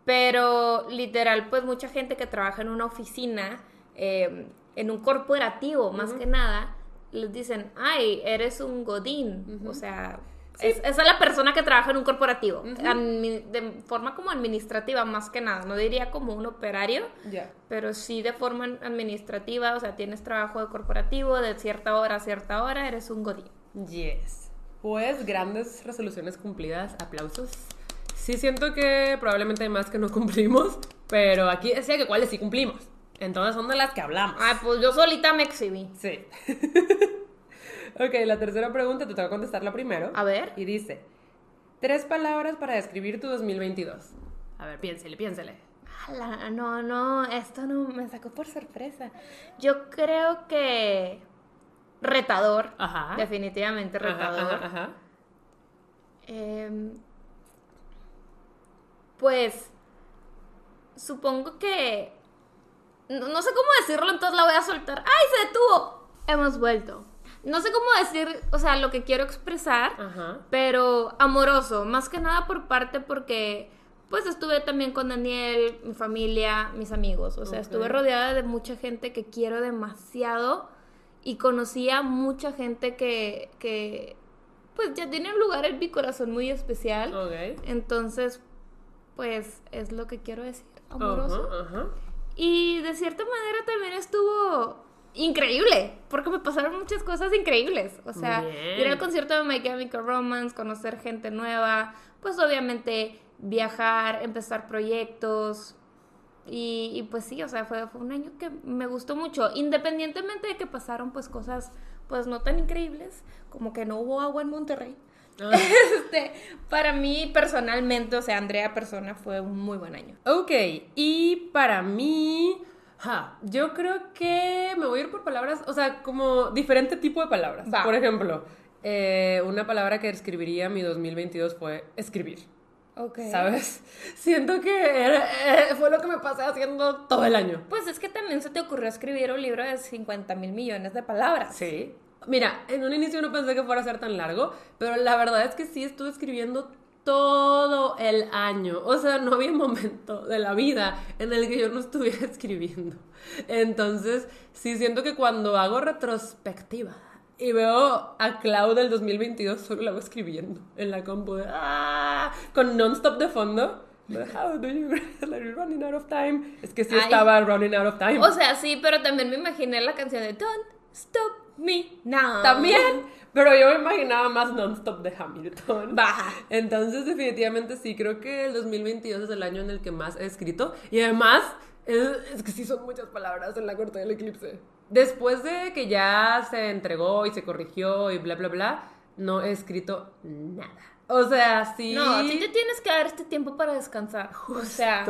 Speaker 1: Pero literal, pues mucha gente que trabaja en una oficina, eh, en un corporativo más que nada, les dicen, ay, eres un Godín. O sea, es- esa es la persona que trabaja en un corporativo, Admi- de forma como administrativa más que nada. No diría como un operario,
Speaker 2: Ya.
Speaker 1: pero sí de forma administrativa, o sea, tienes trabajo de corporativo de cierta hora a cierta hora, eres un godín.
Speaker 2: Yes. Pues grandes resoluciones cumplidas, aplausos. Sí siento que probablemente hay más que no cumplimos, pero aquí decía que cuáles sí cumplimos. Entonces son de las que hablamos.
Speaker 1: Ay, pues yo solita me exhibí.
Speaker 2: Sí. [laughs] ok, la tercera pregunta te toca contestarla primero.
Speaker 1: A ver.
Speaker 2: Y dice, tres palabras para describir tu 2022. A ver, piénsele, piénsele.
Speaker 1: Ala, no, no, esto no me sacó por sorpresa. Yo creo que retador,
Speaker 2: Ajá.
Speaker 1: definitivamente retador.
Speaker 2: Ajá.
Speaker 1: Em, pues supongo que no, no sé cómo decirlo, entonces la voy a soltar. ¡Ay, se detuvo! Hemos vuelto. No sé cómo decir, o sea, lo que quiero expresar,
Speaker 2: Ajá.
Speaker 1: pero amoroso, más que nada por parte porque pues estuve también con Daniel, mi familia, mis amigos, o sea, estuve rodeada de mucha gente que quiero demasiado y conocí a mucha gente que, que pues ya tiene un lugar en mi corazón muy especial. Entonces, pues es lo que quiero decir, amoroso. Y de cierta manera también estuvo increíble, porque me pasaron muchas cosas increíbles. O sea,
Speaker 2: Bien.
Speaker 1: ir al concierto de My Chemical Romance, conocer gente nueva, pues obviamente viajar, empezar proyectos. Y, y pues sí, o sea, fue, fue un año que me gustó mucho, independientemente de que pasaron pues cosas pues no tan increíbles, como que no hubo agua en Monterrey.
Speaker 2: Ah. [laughs]
Speaker 1: Este, para mí personalmente, o sea, Andrea persona fue un muy buen año.
Speaker 2: Ok, y para mí, ja, yo creo que me voy a ir por palabras, o sea, como diferente tipo de palabras.
Speaker 1: Va.
Speaker 2: Por ejemplo, eh, una palabra que describiría mi 2022 fue escribir.
Speaker 1: Ok.
Speaker 2: ¿Sabes? [laughs] Siento que era- eh, fue lo que me pasé haciendo todo el año.
Speaker 1: Pues es que también se te ocurrió escribir un libro de 50 mil millones de palabras.
Speaker 2: Sí. Mira, en un inicio no pensé que fuera a ser tan largo, pero la verdad es que sí estuve escribiendo todo el año. O sea, no había momento de la vida en el que yo no estuviera [laughs] escribiendo. Entonces, sí siento que cuando hago retrospectiva y veo a Clau del 2022, solo la hago escribiendo en la compu de, "Ah", con non-stop de fondo. How do you [laughs] running out of time? Es que sí
Speaker 1: Ay.
Speaker 2: estaba running out of time.
Speaker 1: O sea, sí, pero también me imaginé la canción de Don't Stop Me Now.
Speaker 2: También, pero yo me imaginaba más non-stop de Hamilton.
Speaker 1: Baja.
Speaker 2: Entonces, definitivamente sí, creo que el 2022 es el año en el que más he escrito. Y además, es, es que sí son muchas palabras en la corte del eclipse. Después de que ya se entregó y se corrigió y bla, bla, bla, no he escrito nada. O sea, sí.
Speaker 1: No, sí te tienes que dar este tiempo para descansar. O sea.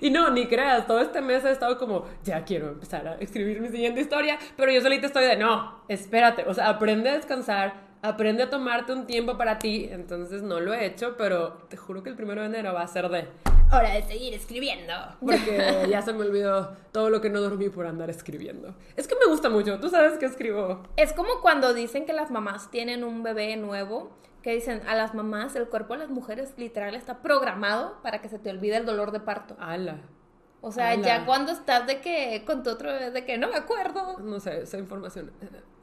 Speaker 2: Y no, ni creas, todo este mes he estado como, ya quiero empezar a escribir mi siguiente historia, pero yo solita estoy de, no, espérate, o sea, aprende a descansar, aprende a tomarte un tiempo para ti, entonces no lo he hecho, pero te juro que el primero de enero va a ser de,
Speaker 1: hora de seguir escribiendo.
Speaker 2: porque [laughs] ya se me olvidó todo lo que no dormí por andar escribiendo. Es que me gusta mucho, tú sabes que escribo.
Speaker 1: Es como cuando dicen que las mamás tienen un bebé nuevo, que dicen a las mamás, el cuerpo de las mujeres literal está programado para que se te olvide el dolor de parto.
Speaker 2: Ala.
Speaker 1: O sea,
Speaker 2: Ala.
Speaker 1: ya cuando estás de que con tu otro bebé, de que no me acuerdo.
Speaker 2: No sé, esa información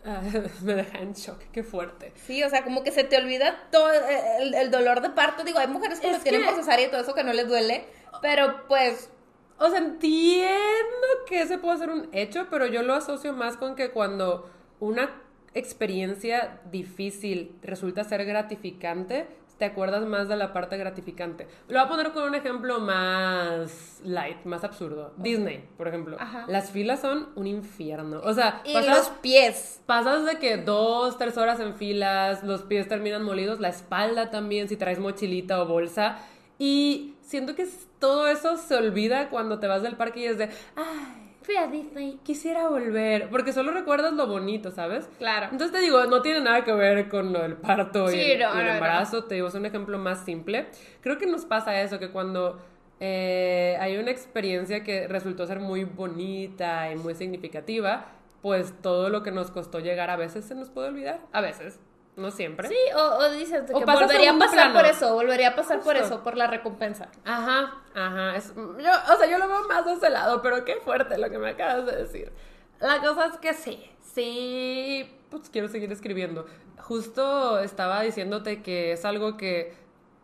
Speaker 2: [laughs] me deja en shock, qué fuerte.
Speaker 1: Sí, o sea, como que se te olvida todo el, el dolor de parto. Digo, hay mujeres que
Speaker 2: Es
Speaker 1: tienen
Speaker 2: que-
Speaker 1: por cesárea y todo eso que no les duele, pero pues
Speaker 2: O sea, entiendo que ese puede ser un hecho, pero yo lo asocio más con que cuando una experiencia difícil resulta ser gratificante, te acuerdas más de la parte gratificante. Lo voy a poner con un ejemplo más light, más absurdo. Disney, por ejemplo.
Speaker 1: Ajá.
Speaker 2: Las filas son un infierno. O sea,
Speaker 1: y
Speaker 2: pasas-
Speaker 1: los pies.
Speaker 2: Pasas de que dos, tres horas en filas, los pies terminan molidos, la espalda también, si traes mochilita o bolsa. Y siento que todo eso se olvida cuando te vas del parque y es de, ay,
Speaker 1: Fui a Disney.
Speaker 2: quisiera volver, porque solo recuerdas lo bonito, ¿sabes?
Speaker 1: Claro.
Speaker 2: Entonces te digo, no tiene nada que ver con lo del parto
Speaker 1: Sí,
Speaker 2: y el,
Speaker 1: no,
Speaker 2: y el
Speaker 1: no, no.
Speaker 2: embarazo, te digo, es un ejemplo más simple. Creo que nos pasa eso, que cuando eh, hay una experiencia que resultó ser muy bonita y muy significativa, pues todo lo que nos costó llegar a veces se nos puede olvidar, a veces, no siempre.
Speaker 1: Sí, o, o dices
Speaker 2: O
Speaker 1: que
Speaker 2: a
Speaker 1: volvería a pasar
Speaker 2: plano.
Speaker 1: por eso, volvería a pasar por eso, por la recompensa.
Speaker 2: Ajá, ajá. Es, yo, o sea, yo lo veo más de ese lado, pero qué fuerte lo que me acabas de decir. La cosa es que sí, sí, pues quiero seguir escribiendo. Justo estaba diciéndote que es algo que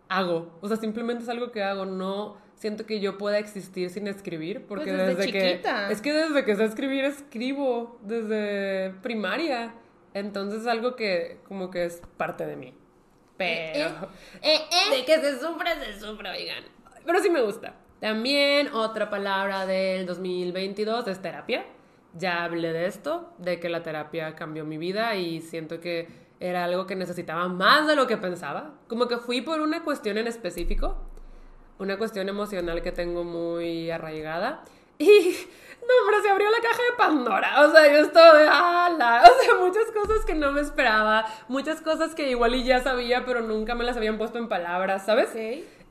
Speaker 2: hago, o sea, simplemente es algo que hago, no siento que yo pueda existir sin escribir, porque
Speaker 1: Pues desde
Speaker 2: desde,
Speaker 1: chiquita.
Speaker 2: que es que desde que sé escribir escribo desde primaria, entonces es algo que como que es parte de mí. Pero
Speaker 1: Eh, eh.
Speaker 2: de que se sufre, se sufre, oigan. Pero sí me gusta. También otra palabra del 2022 es terapia. Ya hablé de esto, de que la terapia cambió mi vida y siento que era algo que necesitaba más de lo que pensaba. Como que fui por una cuestión en específico, una cuestión emocional que tengo muy arraigada. Y, no, hombre, se abrió la caja de Pandora. O sea, yo estaba de ala. [laughs] O sea, muchas cosas que no me esperaba, muchas cosas que igual y ya sabía, pero nunca me las habían puesto en palabras, ¿sabes?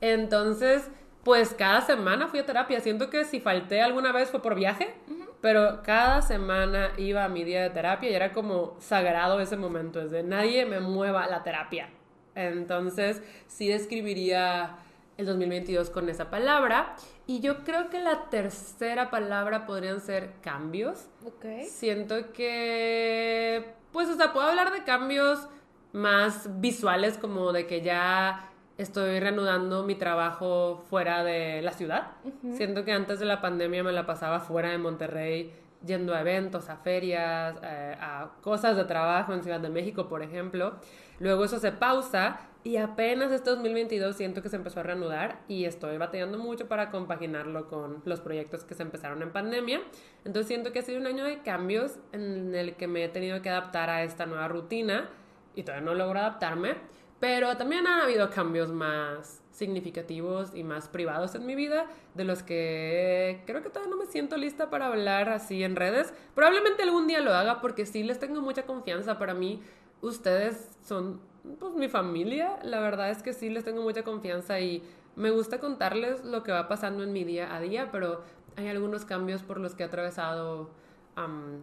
Speaker 2: Entonces, pues cada semana fui a terapia. Siento que si falté alguna vez fue por viaje, pero cada semana iba a mi día de terapia y era como sagrado ese momento. Es de nadie me mueva la terapia. Entonces, sí describiría el 2022 con esa palabra. Y yo creo que la tercera palabra podrían ser cambios.
Speaker 1: Ok.
Speaker 2: Siento que, pues, o sea, puedo hablar de cambios más visuales, como de que ya estoy reanudando mi trabajo fuera de la ciudad. Siento que antes de la pandemia me la pasaba fuera de Monterrey, yendo a eventos, a ferias, eh, a cosas de trabajo en Ciudad de México, por ejemplo. Luego eso se pausa y apenas este 2022 siento que se empezó a reanudar y estoy batallando mucho para compaginarlo con los proyectos que se empezaron en pandemia. Entonces siento que ha sido un año de cambios en el que me he tenido que adaptar a esta nueva rutina y todavía no logro adaptarme, pero también han habido cambios más significativos y más privados en mi vida, de los que creo que todavía no me siento lista para hablar así en redes. Probablemente algún día lo haga porque sí les tengo mucha confianza. Para mí, ustedes son pues mi familia. La verdad es que sí les tengo mucha confianza y me gusta contarles lo que va pasando en mi día a día, pero hay algunos cambios por los que he atravesado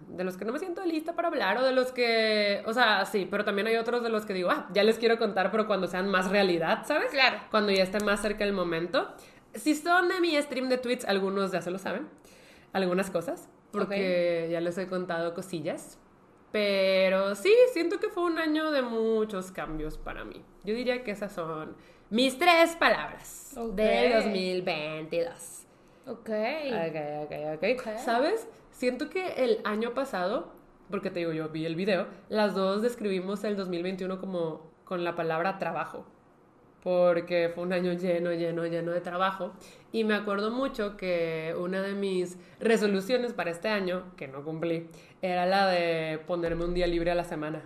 Speaker 2: de los que no me siento lista para hablar o de los que, o sea, sí, pero también hay otros de los que digo, ah, ya les quiero contar, pero cuando sean más realidad, ¿sabes?
Speaker 1: Claro.
Speaker 2: Cuando ya esté más cerca el momento. Si son de mi stream de tweets, algunos ya se lo saben, algunas cosas, porque ya les he contado cosillas. Pero sí, siento que fue un año de muchos cambios para mí. Yo diría que esas son mis tres palabras
Speaker 1: Ok.
Speaker 2: del 2022.
Speaker 1: Ok.
Speaker 2: Ok, ok, ok.
Speaker 1: Ok.
Speaker 2: ¿Sabes? Siento que el año pasado, porque te digo, yo vi el video, las dos describimos el 2021 como con la palabra trabajo. Porque fue un año lleno, lleno, lleno de trabajo. Y me acuerdo mucho que una de mis resoluciones para este año, que no cumplí, era la de ponerme un día libre a la semana.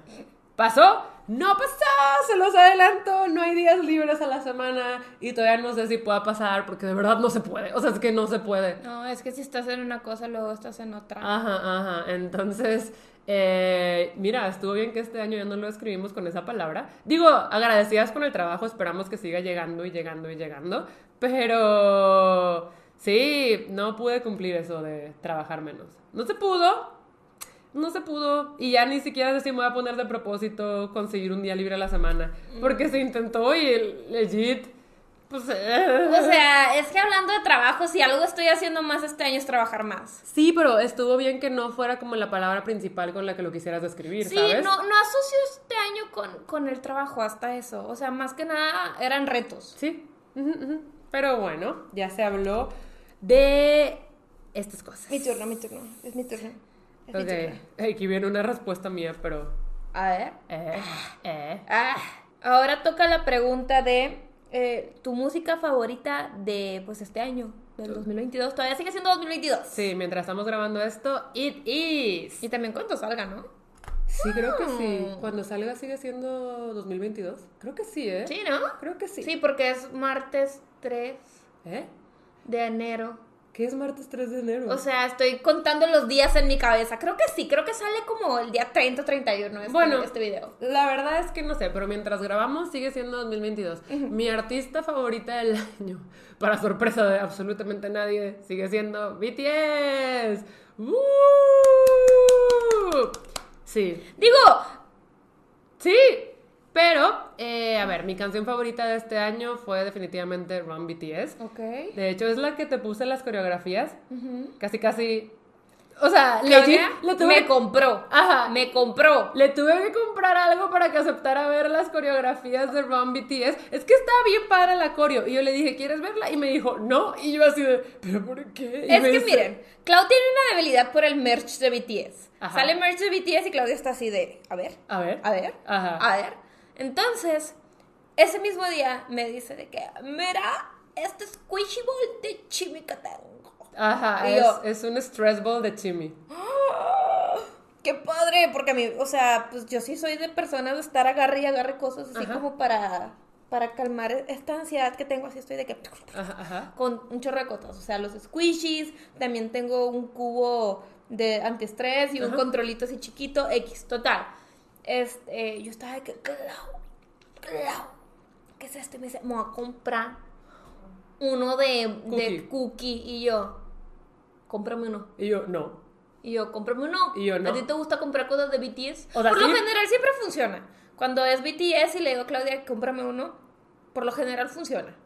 Speaker 2: ¿Pasó? No pasó, se los adelanto, no hay días libres a la semana y todavía no sé si pueda pasar porque de verdad no se puede, o sea, es que no se puede.
Speaker 1: No, es que si estás en una cosa, luego estás en otra.
Speaker 2: Ajá, ajá, entonces, eh, mira, estuvo bien que este año ya no lo escribimos con esa palabra. Digo, agradecidas con el trabajo, esperamos que siga llegando y llegando y llegando, pero sí, no pude cumplir eso de trabajar menos. No se pudo, no se pudo y ya ni siquiera sé si me voy a poner de propósito conseguir un día libre a la semana. Porque se intentó y el legit, pues... eh.
Speaker 1: O sea, es que hablando de trabajo, si algo estoy haciendo más este año es trabajar más.
Speaker 2: Sí, pero estuvo bien que no fuera como la palabra principal con la que lo quisieras describir,
Speaker 1: Sí,
Speaker 2: ¿sabes?
Speaker 1: no, no asocio este año con, con el trabajo hasta eso. O sea, más que nada eran retos.
Speaker 2: Sí. ujú. Pero bueno, ya se habló de estas cosas.
Speaker 1: Mi turno, mi turno. Es mi turno.
Speaker 2: Ok, aquí viene una respuesta mía, pero...
Speaker 1: A ver.
Speaker 2: Eh, eh.
Speaker 1: Ah, ahora toca la pregunta de eh, tu música favorita de pues este año, del 2022. Todavía sigue siendo 2022.
Speaker 2: Sí, mientras estamos grabando esto, it is.
Speaker 1: Y también cuando salga, ¿no?
Speaker 2: Sí, creo que sí.
Speaker 1: Mm.
Speaker 2: Cuando salga sigue siendo 2022. Creo que sí, ¿eh?
Speaker 1: Sí, ¿no?
Speaker 2: Creo que sí.
Speaker 1: Sí, porque es martes 3
Speaker 2: ¿Eh?
Speaker 1: de enero.
Speaker 2: ¿Qué es martes 3 de enero?
Speaker 1: O sea, estoy contando los días en mi cabeza. Creo que sí, creo que sale como el día 30 o 31 este,
Speaker 2: Bueno.
Speaker 1: este video.
Speaker 2: La verdad es que no sé, pero mientras grabamos sigue siendo 2022. Mi artista favorita del año, [laughs] para sorpresa de absolutamente nadie, sigue siendo BTS. ¡Woo! Sí,
Speaker 1: Digo,
Speaker 2: sí, pero, eh, a ver, mi canción favorita de este año fue definitivamente Run BTS.
Speaker 1: ok.
Speaker 2: De hecho, es la que te puse en las coreografías. Casi, casi. O sea, legit, le tuve,
Speaker 1: me compró.
Speaker 2: Ajá.
Speaker 1: Me compró.
Speaker 2: le tuve que comprar algo para que aceptara ver las coreografías de Run BTS. Es que estaba bien padre la coreo. Y yo le dije, ¿quieres verla? Y me dijo, no. Y yo así de, ¿pero por qué? Y
Speaker 1: Es que
Speaker 2: dice-
Speaker 1: miren, Clau tiene una debilidad por el merch de BTS.
Speaker 2: Ajá.
Speaker 1: Sale merch de BTS y Claudia está así de, a ver,
Speaker 2: A ver.
Speaker 1: a ver,
Speaker 2: Ajá.
Speaker 1: a ver. Entonces, ese mismo día me dice de que, mira, este squishy ball de chimi que tengo.
Speaker 2: Ajá, es,
Speaker 1: yo-
Speaker 2: es un stress ball de Chimi.
Speaker 1: ¡Qué padre! Porque a mí, o sea, pues yo sí soy de personas de estar agarre y agarre cosas así
Speaker 2: Ajá.
Speaker 1: como para, para calmar esta ansiedad que tengo, así estoy de que...
Speaker 2: Ajá, ajá.
Speaker 1: con un chorro de cosas, o sea, los squishies, también tengo un cubo de antiestrés y un controlito así chiquito, X, total. Este, yo estaba de que, Clau, Clau, ¿qué es esto? Y me dice, me voy a comprar uno de
Speaker 2: Cookie.
Speaker 1: de cookie y yo, cómprame uno.
Speaker 2: Y yo, no.
Speaker 1: Y yo, cómprame uno.
Speaker 2: Y yo, no.
Speaker 1: ¿A ti te gusta comprar cosas de BTS?
Speaker 2: O sea,
Speaker 1: por lo general siempre funciona. Cuando es BTS y le digo a Claudia, cómprame uno, por lo general funciona. [laughs]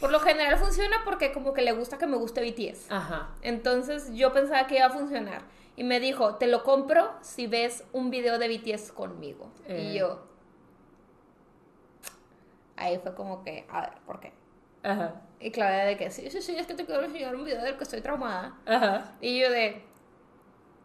Speaker 1: Por lo general funciona porque como que le gusta que me guste BTS.
Speaker 2: Ajá.
Speaker 1: Entonces yo pensaba que iba a funcionar. Y me dijo, te lo compro si ves un video de BTS conmigo.
Speaker 2: Eh.
Speaker 1: Y yo... Ahí fue como que, a ver, ¿por qué?
Speaker 2: Ajá.
Speaker 1: Y Claudia de que, sí, sí, sí, es que te quiero enseñar un video del que estoy traumada.
Speaker 2: Ajá.
Speaker 1: Y yo de,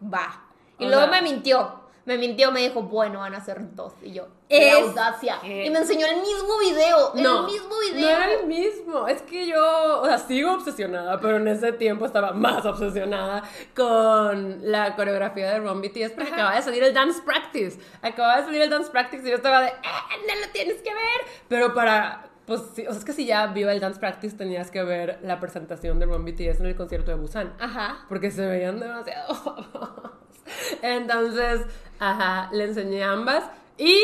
Speaker 1: va. Y luego me mintió. Me mintió, me dijo, bueno, van a ser dos. Y yo,
Speaker 2: Es
Speaker 1: ¡qué audacia! Y me enseñó el mismo video.
Speaker 2: No,
Speaker 1: el mismo
Speaker 2: no
Speaker 1: video.
Speaker 2: era el mismo. Es que yo, o sea, sigo obsesionada, pero en ese tiempo estaba más obsesionada con la coreografía de Run BTS porque
Speaker 1: Ajá.
Speaker 2: acaba de salir el Dance Practice. Acaba de salir el Dance Practice y yo estaba de, ¡ah, no lo tienes que ver! Pero para, pues, sí, o sea, es que si ya vio el Dance Practice tenías que ver la presentación de Run BTS en el concierto de Busan.
Speaker 1: Ajá.
Speaker 2: Porque se veían demasiado [laughs] guapos. Entonces, ajá, le enseñé ambas. Y,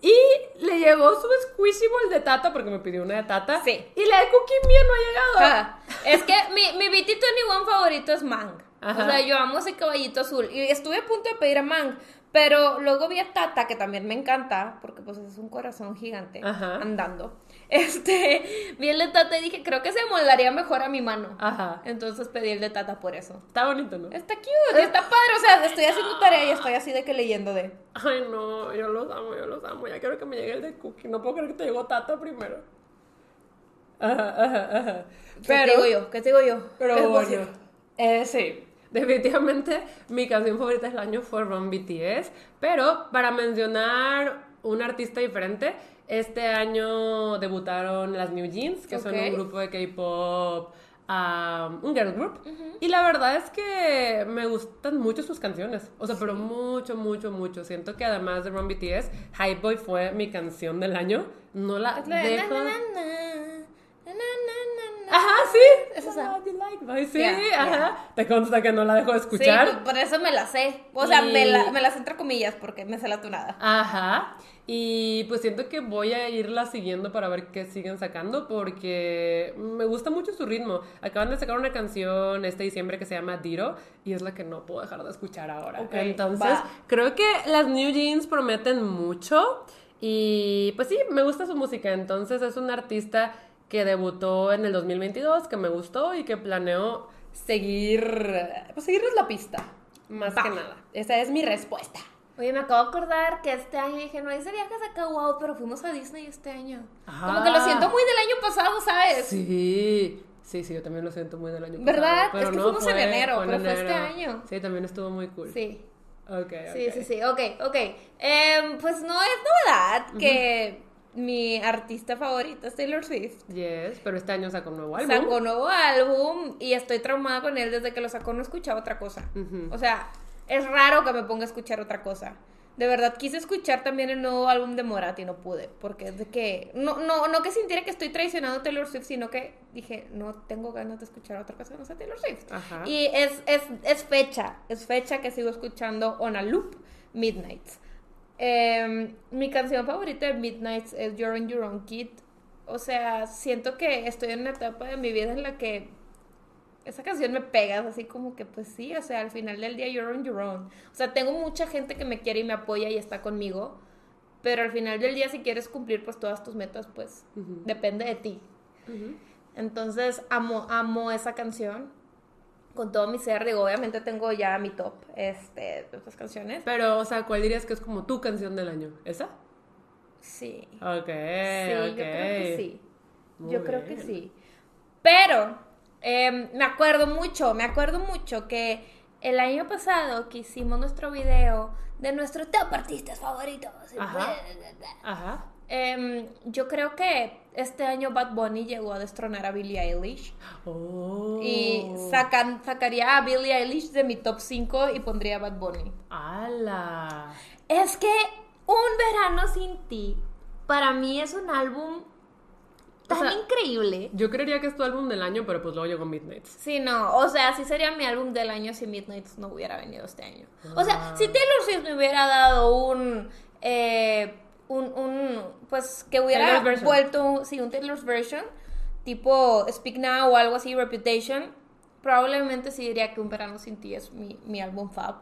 Speaker 2: y le llegó su squishy ball de Tata, porque me pidió una de Tata.
Speaker 1: Sí.
Speaker 2: Y la de Cookie mía no ha llegado.
Speaker 1: Ajá. Es que mi, mi BT21 favorito es Mang.
Speaker 2: Ajá.
Speaker 1: O sea, yo amo ese caballito azul. Y estuve a punto de pedir a Mang. Pero luego vi a Tata, que también me encanta, porque pues es un corazón gigante
Speaker 2: Ajá.
Speaker 1: andando. Este, vi el de Tata y dije, creo que se moldaría mejor a mi mano.
Speaker 2: Ajá.
Speaker 1: Entonces pedí el de Tata por eso.
Speaker 2: Está bonito, ¿no?
Speaker 1: Está cute, está padre. O sea, estoy haciendo tarea y estoy así de que leyendo de.
Speaker 2: Ay, no, yo los amo, yo los amo. Ya quiero que me llegue el de Cookie. No puedo creer que te llegó Tata primero. Ajá, ajá, ajá.
Speaker 1: ¿Qué
Speaker 2: Pero,
Speaker 1: te digo yo? ¿Qué digo yo?
Speaker 2: Pero
Speaker 1: ¿Qué
Speaker 2: bueno, eh, sí, definitivamente mi canción favorita del año fue Run BTS, pero para mencionar un artista diferente, este año debutaron las New Jeans, que son un grupo de K-pop a un girl group. Y la verdad es que me gustan mucho sus canciones. O sea, pero mucho, mucho, mucho. Siento que además de Run BTS, Hype Boy fue mi canción del año. No la dejo...
Speaker 1: na, na, na.
Speaker 2: Ajá, sí.
Speaker 1: Es esa.
Speaker 2: You like Sí,
Speaker 1: ya.
Speaker 2: ajá. Te consta que no la dejo de escuchar.
Speaker 1: pues, por eso me la sé. O sea,
Speaker 2: Y-
Speaker 1: me, la, me las entre comillas porque me sé la tunada.
Speaker 2: Ajá. Y pues siento que voy a irla siguiendo para ver qué siguen sacando porque me gusta mucho su ritmo. Acaban de sacar una canción este diciembre que se llama Diro y es la que no puedo dejar de escuchar ahora.
Speaker 1: Ok,
Speaker 2: Entonces,
Speaker 1: va.
Speaker 2: creo que las New Jeans prometen mucho y pues sí, me gusta su música. Entonces, es un artista que debutó en el 2022, que me gustó y que planeo seguir, pues seguirles la pista. Más
Speaker 1: Va.
Speaker 2: que nada. Esa es mi respuesta.
Speaker 1: Oye, me acabo de acordar que este año dije, no hice viajes acá, wow, pero fuimos a Disney este año. Como que lo
Speaker 2: Ah.
Speaker 1: siento muy del año pasado, ¿sabes?
Speaker 2: Sí, sí, sí, yo también lo siento muy del año pasado.
Speaker 1: ¿Verdad? Es que
Speaker 2: no,
Speaker 1: fuimos en enero,
Speaker 2: fue en
Speaker 1: pero fue este año.
Speaker 2: Sí, también estuvo muy cool.
Speaker 1: Sí.
Speaker 2: Ok,
Speaker 1: Sí,
Speaker 2: ok.
Speaker 1: sí, sí, ok, ok. Em, pues no es novedad que mi artista favorita es Taylor Swift.
Speaker 2: Yes, pero este año sacó un nuevo álbum.
Speaker 1: Sacó nuevo álbum y estoy traumada con él desde que lo sacó, no he escuchado otra cosa. O sea, es raro que me ponga a escuchar otra cosa. De verdad, quise escuchar también el nuevo álbum de Morat y no pude, porque es de que, no, no, no que sintiera que estoy traicionando a Taylor Swift, sino que dije, no tengo ganas de escuchar otra cosa que no sea Taylor Swift.
Speaker 2: Ajá.
Speaker 1: Y es, es, es fecha, es fecha que sigo escuchando On a Loop, Midnights. Em, mi canción favorita de Midnights es You're on Your Own Kid. O sea, siento que estoy en una etapa de mi vida en la que esa canción me pega, así como que pues sí, o sea, al final del día you're on your own. O sea, tengo mucha gente que me quiere y me apoya y está conmigo, pero al final del día si quieres cumplir pues todas tus metas, pues depende de ti. Entonces, amo amo esa canción con todo mi ser, digo, obviamente tengo ya mi top este de estas canciones.
Speaker 2: Pero, o sea, ¿cuál dirías que es como tu canción del año? ¿Esa?
Speaker 1: Sí.
Speaker 2: Ok,
Speaker 1: Sí,
Speaker 2: ok.
Speaker 1: yo creo que sí.
Speaker 2: Muy
Speaker 1: yo creo que sí. Pero em, me acuerdo mucho, me acuerdo mucho que el año pasado que hicimos nuestro video de nuestros top artistas favoritos.
Speaker 2: Ajá. Ajá.
Speaker 1: Em, yo creo que este año Bad Bunny llegó a destronar a Billie Eilish.
Speaker 2: Oh.
Speaker 1: Y sacan, sacaría a Billie Eilish de mi top 5 y pondría a Bad Bunny.
Speaker 2: ¡Hala!
Speaker 1: Es que Un verano sin ti, para mí es un álbum tan
Speaker 2: sea,
Speaker 1: increíble.
Speaker 2: Yo creería que es tu álbum del año, pero pues luego llegó Midnights.
Speaker 1: Sí, no, o sea, sí sería mi álbum del año si Midnight no hubiera venido este año. O sea,
Speaker 2: Ah.
Speaker 1: si Taylor Swift me hubiera dado un, eh, un, un, pues, que hubiera vuelto, sí, un Taylor's version, tipo Speak Now o algo así, Reputation, probablemente sí diría que Un verano sin ti es mi, mi álbum fab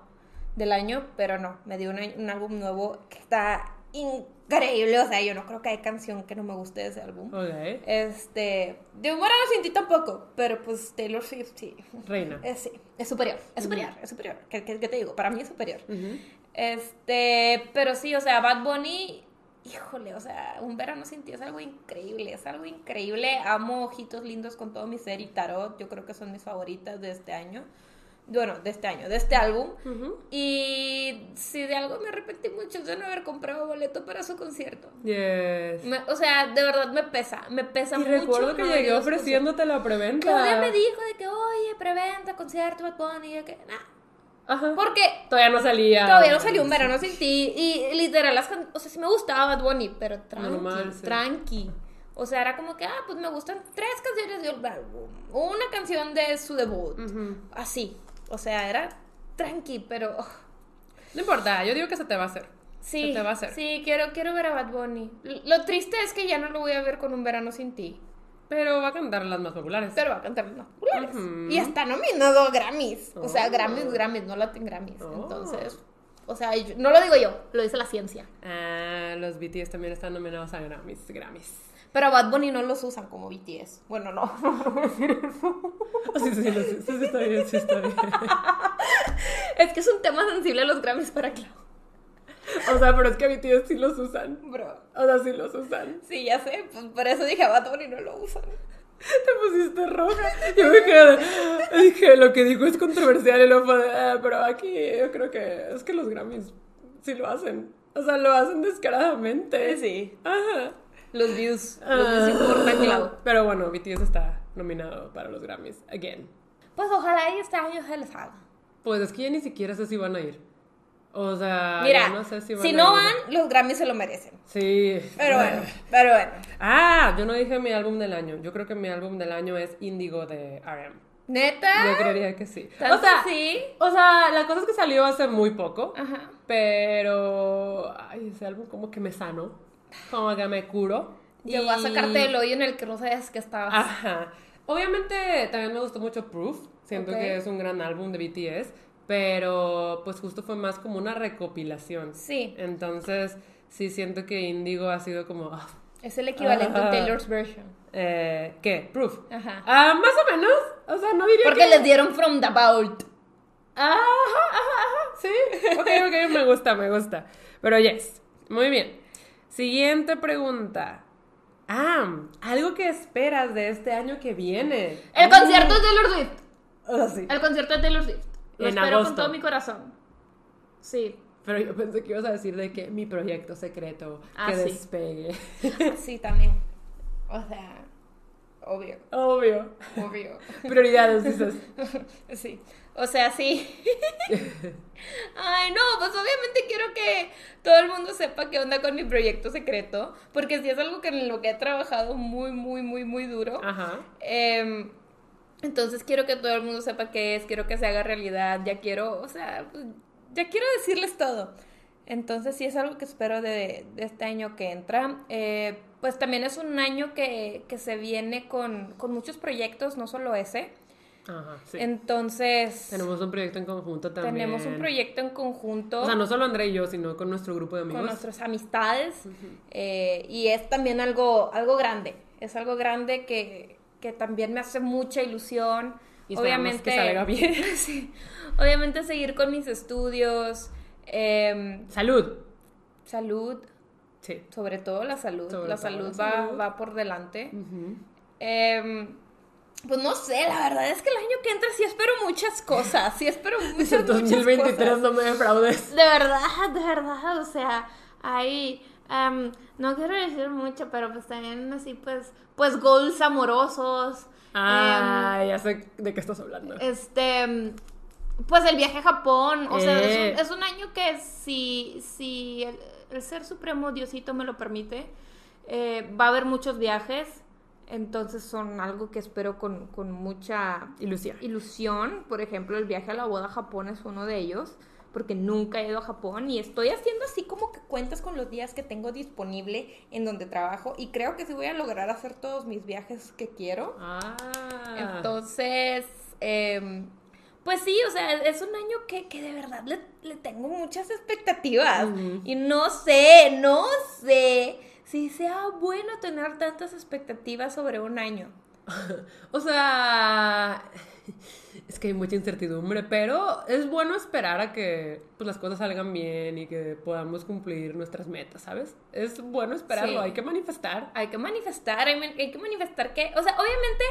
Speaker 1: del año, pero no, me dio una- un álbum nuevo que está increíble, o sea, yo no creo que hay canción que no me guste de ese álbum.
Speaker 2: Ok.
Speaker 1: Este, de un verano sin ti tampoco, pero pues Taylor Swift sí.
Speaker 2: Reina.
Speaker 1: Es, sí, es superior, es superior, es superior. ¿Qué, qué- qué te digo? Para mí es superior.
Speaker 2: Ujú.
Speaker 1: Este, pero sí, o sea, Bad Bunny, híjole, o sea, un verano sin ti es algo increíble, es algo increíble. Amo Ojitos Lindos con todo mi ser y Tarot, yo creo que son mis favoritas de este año. Bueno, de este año, de este álbum. Y si de algo me arrepentí mucho es de no haber comprado boleto para su concierto.
Speaker 2: Yes.
Speaker 1: Me- o sea, de verdad me pesa, me pesa
Speaker 2: Y
Speaker 1: mucho.
Speaker 2: recuerdo que
Speaker 1: no
Speaker 2: llegué ofreciéndote la preventa.
Speaker 1: Claudia me dijo de que, oye, preventa, concierto, Bad Bunny, y yo que, nah.
Speaker 2: Ajá.
Speaker 1: Porque
Speaker 2: Todavía no salía.
Speaker 1: todavía no salió un verano sin ti, y literal, las can- o sea, sí me gustaba Bad Bunny, pero tranqui,
Speaker 2: Normal, sí.
Speaker 1: tranqui. O sea, era como que, ah, pues me gustan tres canciones álbum, una canción de su debut, así. O sea, era tranqui, pero... oh,
Speaker 2: No importa, yo digo que se te va a hacer.
Speaker 1: Sí,
Speaker 2: Se te va a hacer.
Speaker 1: sí, quiero, quiero ver a Bad Bunny. Lo triste es que ya no lo voy a ver con un verano sin ti.
Speaker 2: Pero va a cantar las más populares.
Speaker 1: Pero va a cantar los populares.
Speaker 2: Ujú.
Speaker 1: Y está nominado a Grammys. O sea,
Speaker 2: Oh.
Speaker 1: Grammys, Grammys, no Latin Grammys.
Speaker 2: Oh.
Speaker 1: Entonces, o sea, yo- no lo digo yo, lo dice la ciencia.
Speaker 2: Ah, los BTS también están nominados a Grammys. Grammys.
Speaker 1: Pero a Bad Bunny no los usan como BTS. Bueno, no, [laughs] no voy a decir eso.
Speaker 2: Oh, sí, sí, sí, sí, sí, está bien, sí, está bien. [laughs]
Speaker 1: Es que es un tema sensible los Grammys para Clau.
Speaker 2: O sea, pero es que BTS sí los usan.
Speaker 1: Bro.
Speaker 2: O sea, sí los usan.
Speaker 1: Sí, ya sé, pues por eso dije a Bad Bunny no lo usan.
Speaker 2: Te pusiste roja. Yo me quedé. Dije, lo que dijo es controversial y lo fue. de, "Ah, pero aquí yo creo que es que los Grammys sí lo hacen. O sea, lo hacen descaradamente.
Speaker 1: Sí.
Speaker 2: Ajá.
Speaker 1: Los views, los views importan, Clau.
Speaker 2: Pero bueno, BTS está nominado para los Grammys. Again.
Speaker 1: Pues ojalá y este año se les haga.
Speaker 2: Pues es que ya ni siquiera sé si van a ir. O sea,
Speaker 1: Mira,
Speaker 2: ya no sé si van
Speaker 1: si
Speaker 2: a
Speaker 1: no van, los Grammys se lo merecen.
Speaker 2: Sí.
Speaker 1: Pero bueno, pero bueno.
Speaker 2: Ah, yo no dije mi álbum del año. Yo creo que mi álbum del año es Indigo de R.M.
Speaker 1: ¿Neta?
Speaker 2: Yo creería que sí.
Speaker 1: ¿Tanto
Speaker 2: O sea,
Speaker 1: sí?
Speaker 2: o sea, la cosa es que salió hace muy poco.
Speaker 1: Ajá.
Speaker 2: Pero. Ay, ese álbum como que me sano. Como que me curo.
Speaker 1: Llegó a
Speaker 2: Y-
Speaker 1: sacarte del hoyo en el que no sabías que estabas.
Speaker 2: Ajá. Obviamente también me gustó mucho Proof. Siento
Speaker 1: Ok.
Speaker 2: que es un gran álbum de BTS. Pero pues justo fue más como una recopilación.
Speaker 1: Sí,
Speaker 2: Entonces, sí siento que Indigo ha sido como. ah,
Speaker 1: es el equivalente a. Taylor's version.
Speaker 2: eh, ¿Qué? Proof.
Speaker 1: Ajá.
Speaker 2: Ah, más o menos. O sea, no diría
Speaker 1: Porque
Speaker 2: que.
Speaker 1: les dieron From the Vault.
Speaker 2: Ajá, ajá, ajá. Sí. Ok, ok, me gusta, me gusta. Pero yes. Muy bien. Siguiente pregunta. Ah, algo que esperas de este año que viene.
Speaker 1: El concierto de Taylor Swift.
Speaker 2: O sea, sí.
Speaker 1: El concierto de Taylor Swift. Lo
Speaker 2: En
Speaker 1: espero
Speaker 2: agosto.
Speaker 1: con todo mi corazón. Sí.
Speaker 2: Pero yo pensé que ibas a decir de que mi proyecto secreto
Speaker 1: Ah,
Speaker 2: que
Speaker 1: sí.
Speaker 2: despegue.
Speaker 1: Sí, también. O sea, obvio,
Speaker 2: Obvio.
Speaker 1: obvio.
Speaker 2: Prioridades, dices. [laughs]
Speaker 1: Sí. O sea, sí. [laughs] Ay, no, pues obviamente quiero que todo el mundo sepa qué onda con mi proyecto secreto, porque sí es algo que en lo que he trabajado muy, muy, muy, muy duro.
Speaker 2: Ajá.
Speaker 1: Em, entonces quiero que todo el mundo sepa qué es, quiero que se haga realidad, ya quiero, o sea, pues, ya quiero decirles todo. Entonces sí es algo que espero de, de este año que entra. Eh, pues también es un año que, que se viene con, con muchos proyectos, no solo ese.
Speaker 2: Ajá, sí.
Speaker 1: Entonces
Speaker 2: Tenemos un proyecto en conjunto también.
Speaker 1: tenemos un proyecto en conjunto
Speaker 2: O sea, no solo André y yo, sino con nuestro grupo de amigos.
Speaker 1: con nuestras amistades eh, y es también algo, algo grande. Es algo grande que, que también me hace mucha ilusión.
Speaker 2: Y esperamos que salga [laughs] bien.
Speaker 1: Sí. Obviamente seguir con mis estudios, em,
Speaker 2: Salud.
Speaker 1: salud,
Speaker 2: Sí.
Speaker 1: sobre todo la salud.
Speaker 2: Sobre
Speaker 1: la salud, va,
Speaker 2: salud.
Speaker 1: va por delante. Em, pues no sé, la verdad es que el año que entra sí espero muchas cosas, sí espero [laughs] muchas,
Speaker 2: el
Speaker 1: muchas
Speaker 2: 2023
Speaker 1: cosas.
Speaker 2: no me defraudes.
Speaker 1: De verdad, de verdad, o sea, ahí, em, no quiero decir mucho, pero pues también así, pues, pues goals amorosos.
Speaker 2: Ah, ya sé de qué estás hablando.
Speaker 1: em, este, em, pues el viaje a Japón, o sea, es
Speaker 2: Eh.
Speaker 1: un, es un año que si, si el, el Ser Supremo Diosito me lo permite, eh, va a haber muchos viajes, entonces son algo que espero con, con mucha
Speaker 2: Ilusión.
Speaker 1: ilusión. Por ejemplo, el viaje a la boda a Japón es uno de ellos, porque nunca he ido a Japón y estoy haciendo así como que cuentas con los días que tengo disponible en donde trabajo y creo que sí voy a lograr hacer todos mis viajes que quiero.
Speaker 2: Ah.
Speaker 1: Entonces, em, pues sí, o sea, es un año que, que de verdad le, le tengo muchas expectativas. Y no sé, no sé si sea bueno tener tantas expectativas sobre un año. [laughs]
Speaker 2: O sea, [laughs] es que hay mucha incertidumbre, pero es bueno esperar a que pues, las cosas salgan bien y que podamos cumplir nuestras metas, ¿sabes? Es bueno esperarlo,
Speaker 1: Sí.
Speaker 2: hay que manifestar.
Speaker 1: Hay que manifestar, hay, que manifestar que, o sea, obviamente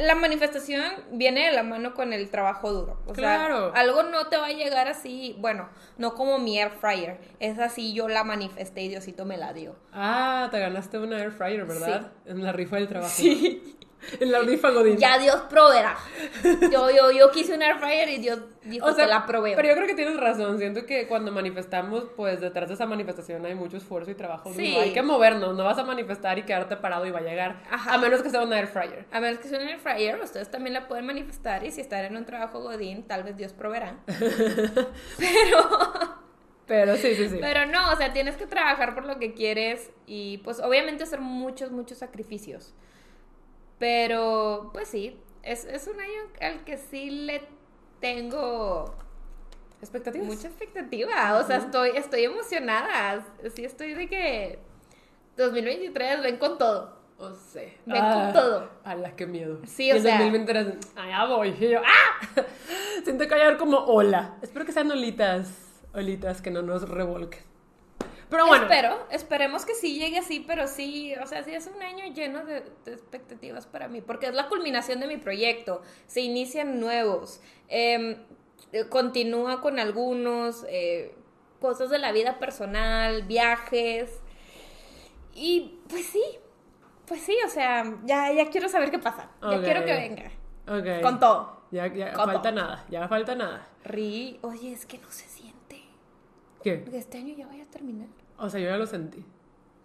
Speaker 1: la manifestación viene de la mano con el trabajo duro. O
Speaker 2: Claro.
Speaker 1: sea, algo no te va a llegar así, bueno, no como mi air fryer, es así, yo la manifesté y Diosito me la dio.
Speaker 2: Ah, te ganaste una air fryer, ¿verdad? En la rifa del trabajo.
Speaker 1: Sí.
Speaker 2: En la rifa Godín.
Speaker 1: Ya Dios proveerá. [laughs] Yo, yo, yo quise un air fryer y Dios dijo
Speaker 2: O sea,
Speaker 1: que la proveo.
Speaker 2: pero yo creo que tienes razón. Siento que cuando manifestamos, pues detrás de esa manifestación hay mucho esfuerzo y trabajo.
Speaker 1: Sí.
Speaker 2: Hay que movernos, no vas a manifestar y quedarte parado y va a llegar.
Speaker 1: Ajá.
Speaker 2: A menos que sea una air fryer.
Speaker 1: A ver, que sea un air fryer, ustedes también la pueden manifestar y si están en un trabajo godín, tal vez Dios proveerá. [laughs] [laughs]
Speaker 2: Pero sí, sí, sí.
Speaker 1: Pero no, o sea, tienes que trabajar por lo que quieres y pues obviamente hacer muchos, muchos sacrificios. Pero pues sí, es, es un año al que sí le tengo
Speaker 2: ¿Expectativas?
Speaker 1: mucha expectativa. O sea, estoy, estoy emocionada. Sí, estoy de que 2023 ven con todo.
Speaker 2: O sea.
Speaker 1: Ven con todo.
Speaker 2: Ala, qué miedo.
Speaker 1: Sí, o sea-
Speaker 2: 2023, allá voy. Y yo, ¡ah! [laughs] Siento que a llegar como ola. Espero que sean olitas, olitas que no nos revolquen. Pero bueno.
Speaker 1: Espero, esperemos que sí llegue así, pero sí, o sea, sí es un año lleno de, de expectativas para mí, porque es la culminación de mi proyecto, se inician nuevos, em, eh, continúa con algunos, eh, cosas de la vida personal, viajes, y pues sí, Pues sí, o sea, ya, ya quiero saber qué pasa. Ya
Speaker 2: Ok.
Speaker 1: quiero que venga.
Speaker 2: Ok.
Speaker 1: Con todo.
Speaker 2: Ya, ya
Speaker 1: Con
Speaker 2: falta
Speaker 1: todo.
Speaker 2: nada, ya falta nada.
Speaker 1: Ri, oye, es que no se siente.
Speaker 2: ¿Qué?
Speaker 1: Este año ya vaya a terminar.
Speaker 2: O sea, yo ya lo sentí.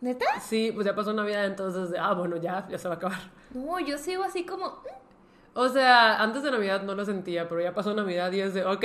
Speaker 1: ¿Neta?
Speaker 2: Sí, pues ya pasó Navidad, entonces, ah, bueno, ya, ya se va a acabar.
Speaker 1: No, yo sigo así como. mm,
Speaker 2: O sea, antes de Navidad no lo sentía, pero ya pasó Navidad y es de, ok,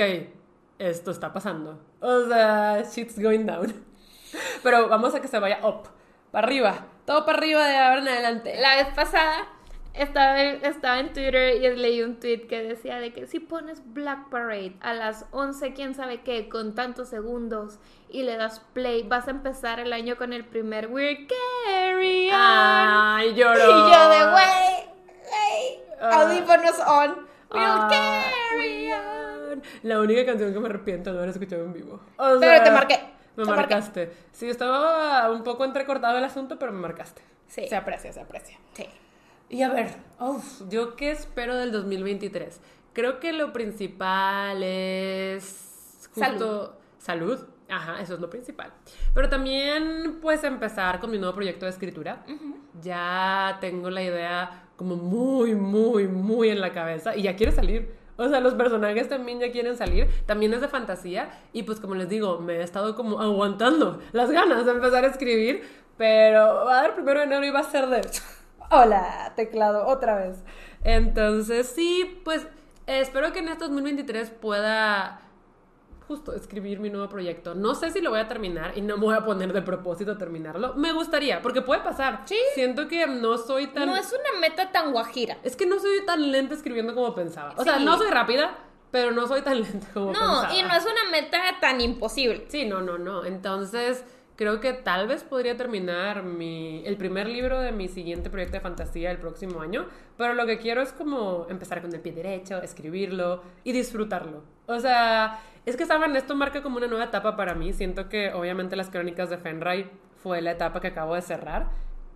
Speaker 2: esto está pasando. O sea, shit's going down. [laughs] Pero vamos a que se vaya up, para arriba, todo para arriba de ahora en adelante.
Speaker 1: La vez pasada estaba en, estaba en Twitter y leí un tweet que decía de que si pones Black Parade a las 11, quién sabe qué, con tantos segundos y le das play, vas a empezar el año con el primer We're Carry On.
Speaker 2: Ay, lloró.
Speaker 1: y yo de, güey, güey,
Speaker 2: Ah.
Speaker 1: audífonos on. We'll
Speaker 2: Ah.
Speaker 1: carry on.
Speaker 2: La única canción que me arrepiento de haber escuchado en vivo. O
Speaker 1: Pero te marqué.
Speaker 2: Me
Speaker 1: Te marqué.
Speaker 2: marcaste. Sí, estaba un poco entrecortado el asunto, pero me marcaste.
Speaker 1: Sí.
Speaker 2: Se aprecia, se aprecia.
Speaker 1: Sí.
Speaker 2: Y a ver, uf, ¿yo qué espero del 2023? Creo que lo principal es justo salud. Ajá, eso es lo principal. Pero también, pues, empezar con mi nuevo proyecto de escritura. Ya tengo la idea como muy, muy, muy en la cabeza y ya quiere salir. O sea, los personajes también ya quieren salir. También es de fantasía. Y pues, como les digo, me he estado como aguantando las ganas de empezar a escribir. Pero va a dar primero de enero y va a ser de. Hola, teclado, otra vez. Entonces, sí, pues espero que en este 2023 pueda justo escribir mi nuevo proyecto. No sé si lo voy a terminar y no me voy a poner de propósito terminarlo. Me gustaría, porque puede pasar.
Speaker 1: Sí.
Speaker 2: Siento que no soy tan...
Speaker 1: No es una meta tan guajira.
Speaker 2: Es que no soy tan lenta escribiendo como pensaba. O sea, no soy rápida, pero no soy tan lenta como pensaba.
Speaker 1: No, y no es una meta tan imposible.
Speaker 2: Sí, no, no, no. Entonces, creo que tal vez podría terminar mi, el primer libro de mi siguiente proyecto de fantasía el próximo año, pero lo que quiero es como empezar con el pie derecho, escribirlo y disfrutarlo. O sea, es que, ¿saben? Esto marca como una nueva etapa para mí. Siento que obviamente las crónicas de Fenray fue la etapa que acabo de cerrar.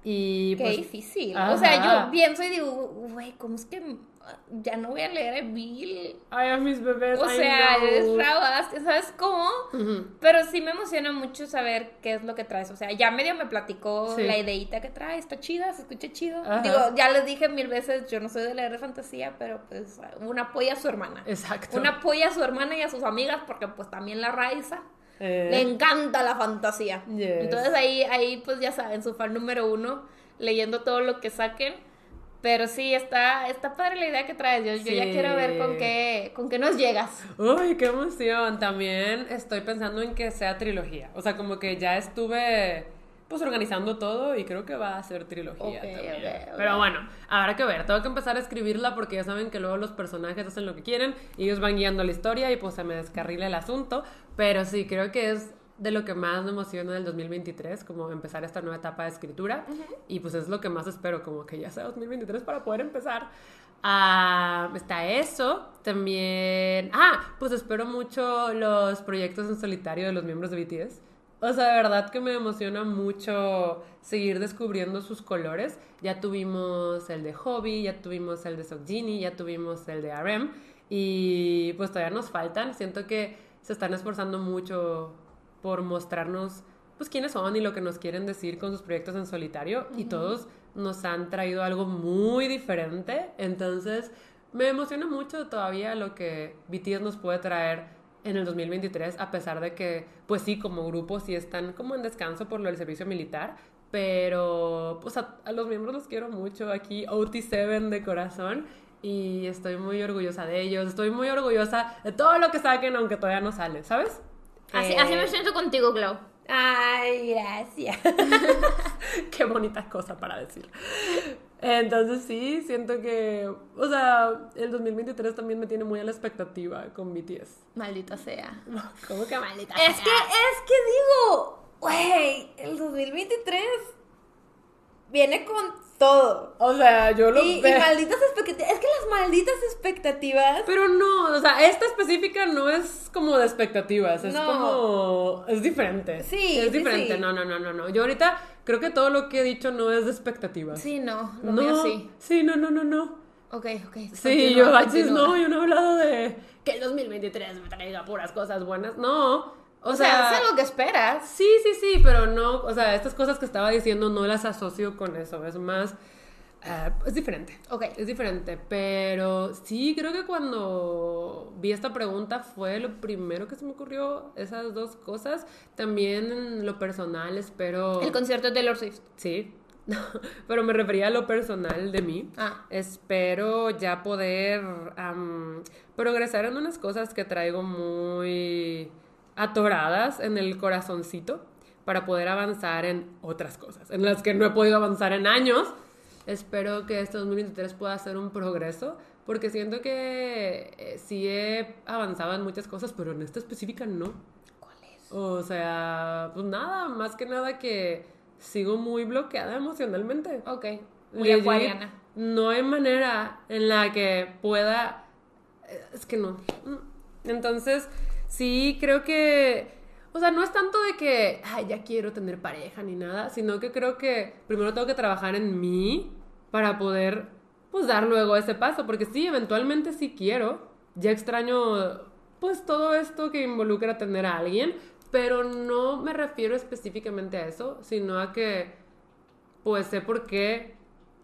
Speaker 2: Y
Speaker 1: Qué
Speaker 2: pues,
Speaker 1: difícil.
Speaker 2: ajá.
Speaker 1: O sea, yo pienso y digo, güey, ¿cómo es que ya no voy a leer a Bill?
Speaker 2: Ay, a mis bebés.
Speaker 1: O
Speaker 2: I
Speaker 1: sea,
Speaker 2: know.
Speaker 1: eres rabas, ¿sabes cómo? Pero sí me emociona mucho saber qué es lo que traes. O sea, ya medio me platicó
Speaker 2: Sí.
Speaker 1: la ideita que trae, está chida, se escucha chido.
Speaker 2: Ajá.
Speaker 1: Digo, ya les dije mil veces, yo no soy de leer de fantasía, pero pues una apoya a su hermana.
Speaker 2: Exacto.
Speaker 1: Una apoya a su hermana y a sus amigas, porque pues también la Raiza
Speaker 2: Eh,
Speaker 1: le encanta la fantasía.
Speaker 2: Yes.
Speaker 1: Entonces ahí, ahí pues ya saben, su fan número uno, leyendo todo lo que saquen. Pero sí, está, está padre la idea que traes. Yo, yo ya
Speaker 2: Sí.
Speaker 1: quiero ver con qué, con qué nos llegas.
Speaker 2: Uy, qué emoción. También estoy pensando en que sea trilogía. O sea, como que ya estuve pues organizando todo y creo que va a ser trilogía
Speaker 1: Ok,
Speaker 2: también.
Speaker 1: ok, ok.
Speaker 2: Pero bueno, habrá que ver. Tengo que empezar a escribirla porque ya saben que luego los personajes hacen lo que quieren y ellos van guiando la historia y pues se me descarrila el asunto. Pero sí, creo que es de lo que más me emociona del 2023, como empezar esta nueva etapa de escritura. Y pues es lo que más espero, como que ya sea 2023 para poder empezar. Ah, está eso. También. Ah, pues espero mucho los proyectos en solitario de los miembros de BTS. O sea, de verdad que me emociona mucho seguir descubriendo sus colores. Ya tuvimos el de Hobby, ya tuvimos el de Sokjini, ya tuvimos el de RM. Y pues todavía nos faltan. Siento que se están esforzando mucho por mostrarnos pues quiénes son y lo que nos quieren decir con sus proyectos en solitario y todos nos han traído algo muy diferente. Entonces, me emociona mucho todavía lo que BTS nos puede traer en el 2023, a pesar de que, pues sí, como grupo sí están como en descanso por lo del servicio militar, pero pues a, a los miembros los quiero mucho aquí, OT7 de corazón. Y estoy muy orgullosa de ellos, estoy muy orgullosa de todo lo que saquen, aunque todavía no sale, ¿sabes?
Speaker 1: Así,
Speaker 2: Eh,
Speaker 1: así me siento contigo, Glau. Ay, gracias. [laughs] [laughs]
Speaker 2: Qué bonita cosa para decir. Entonces sí, siento que, o sea, el 2023 también me tiene muy a la expectativa con BTS.
Speaker 1: Maldita sea. [laughs]
Speaker 2: ¿Cómo que maldita?
Speaker 1: Es que, es que digo, güey, el 2023 viene con todo.
Speaker 2: O sea, yo lo
Speaker 1: Y, y
Speaker 2: veo.
Speaker 1: malditas expectativas. Es que las malditas expectativas.
Speaker 2: Pero no, o sea, esta específica no es como de expectativas, es
Speaker 1: No.
Speaker 2: como, es diferente.
Speaker 1: Sí,
Speaker 2: Es
Speaker 1: sí,
Speaker 2: diferente,
Speaker 1: sí.
Speaker 2: no, no, no, no, no. Yo ahorita creo que todo lo que he dicho no es de expectativas.
Speaker 1: Sí, no, lo
Speaker 2: no,
Speaker 1: mío sí.
Speaker 2: Sí, no, no, no, no.
Speaker 1: Ok, ok.
Speaker 2: Sí,
Speaker 1: continúa,
Speaker 2: yo,
Speaker 1: continúa.
Speaker 2: no, yo no he hablado de que el 2023 me traiga puras cosas buenas. No,
Speaker 1: O, sea, es algo que esperas.
Speaker 2: Sí, sí, sí, pero no, o sea, estas cosas que estaba diciendo no las asocio con eso, es más, eh, es diferente.
Speaker 1: Ok.
Speaker 2: Es diferente, pero sí, creo que cuando vi esta pregunta fue lo primero que se me ocurrió, esas dos cosas. También en lo personal espero...
Speaker 1: El concierto de Taylor Swift.
Speaker 2: Sí, [laughs] pero me refería a lo personal de mí.
Speaker 1: Ah.
Speaker 2: Espero ya poder am, progresar en unas cosas que traigo muy atoradas en el corazoncito para poder avanzar en otras cosas, en las que no he podido avanzar en años. Espero que este 2023 pueda ser un progreso, porque siento que eh, sí he avanzado en muchas cosas, pero en esta específica no.
Speaker 1: ¿Cuál es?
Speaker 2: O sea, pues nada, más que nada que sigo muy bloqueada emocionalmente.
Speaker 1: Ok. Muy
Speaker 2: Legit,
Speaker 1: acuariana.
Speaker 2: No hay manera en la que pueda. eh, Es que no. Mm. Entonces, sí, creo que. O sea, no es tanto de que, ay, ya quiero tener pareja ni nada, sino que creo que primero tengo que trabajar en mí para poder, pues, dar luego ese paso. Porque sí, eventualmente sí quiero. Ya extraño, pues, todo esto que involucra tener a alguien, pero no me refiero específicamente a eso, sino a que, pues, sé por qué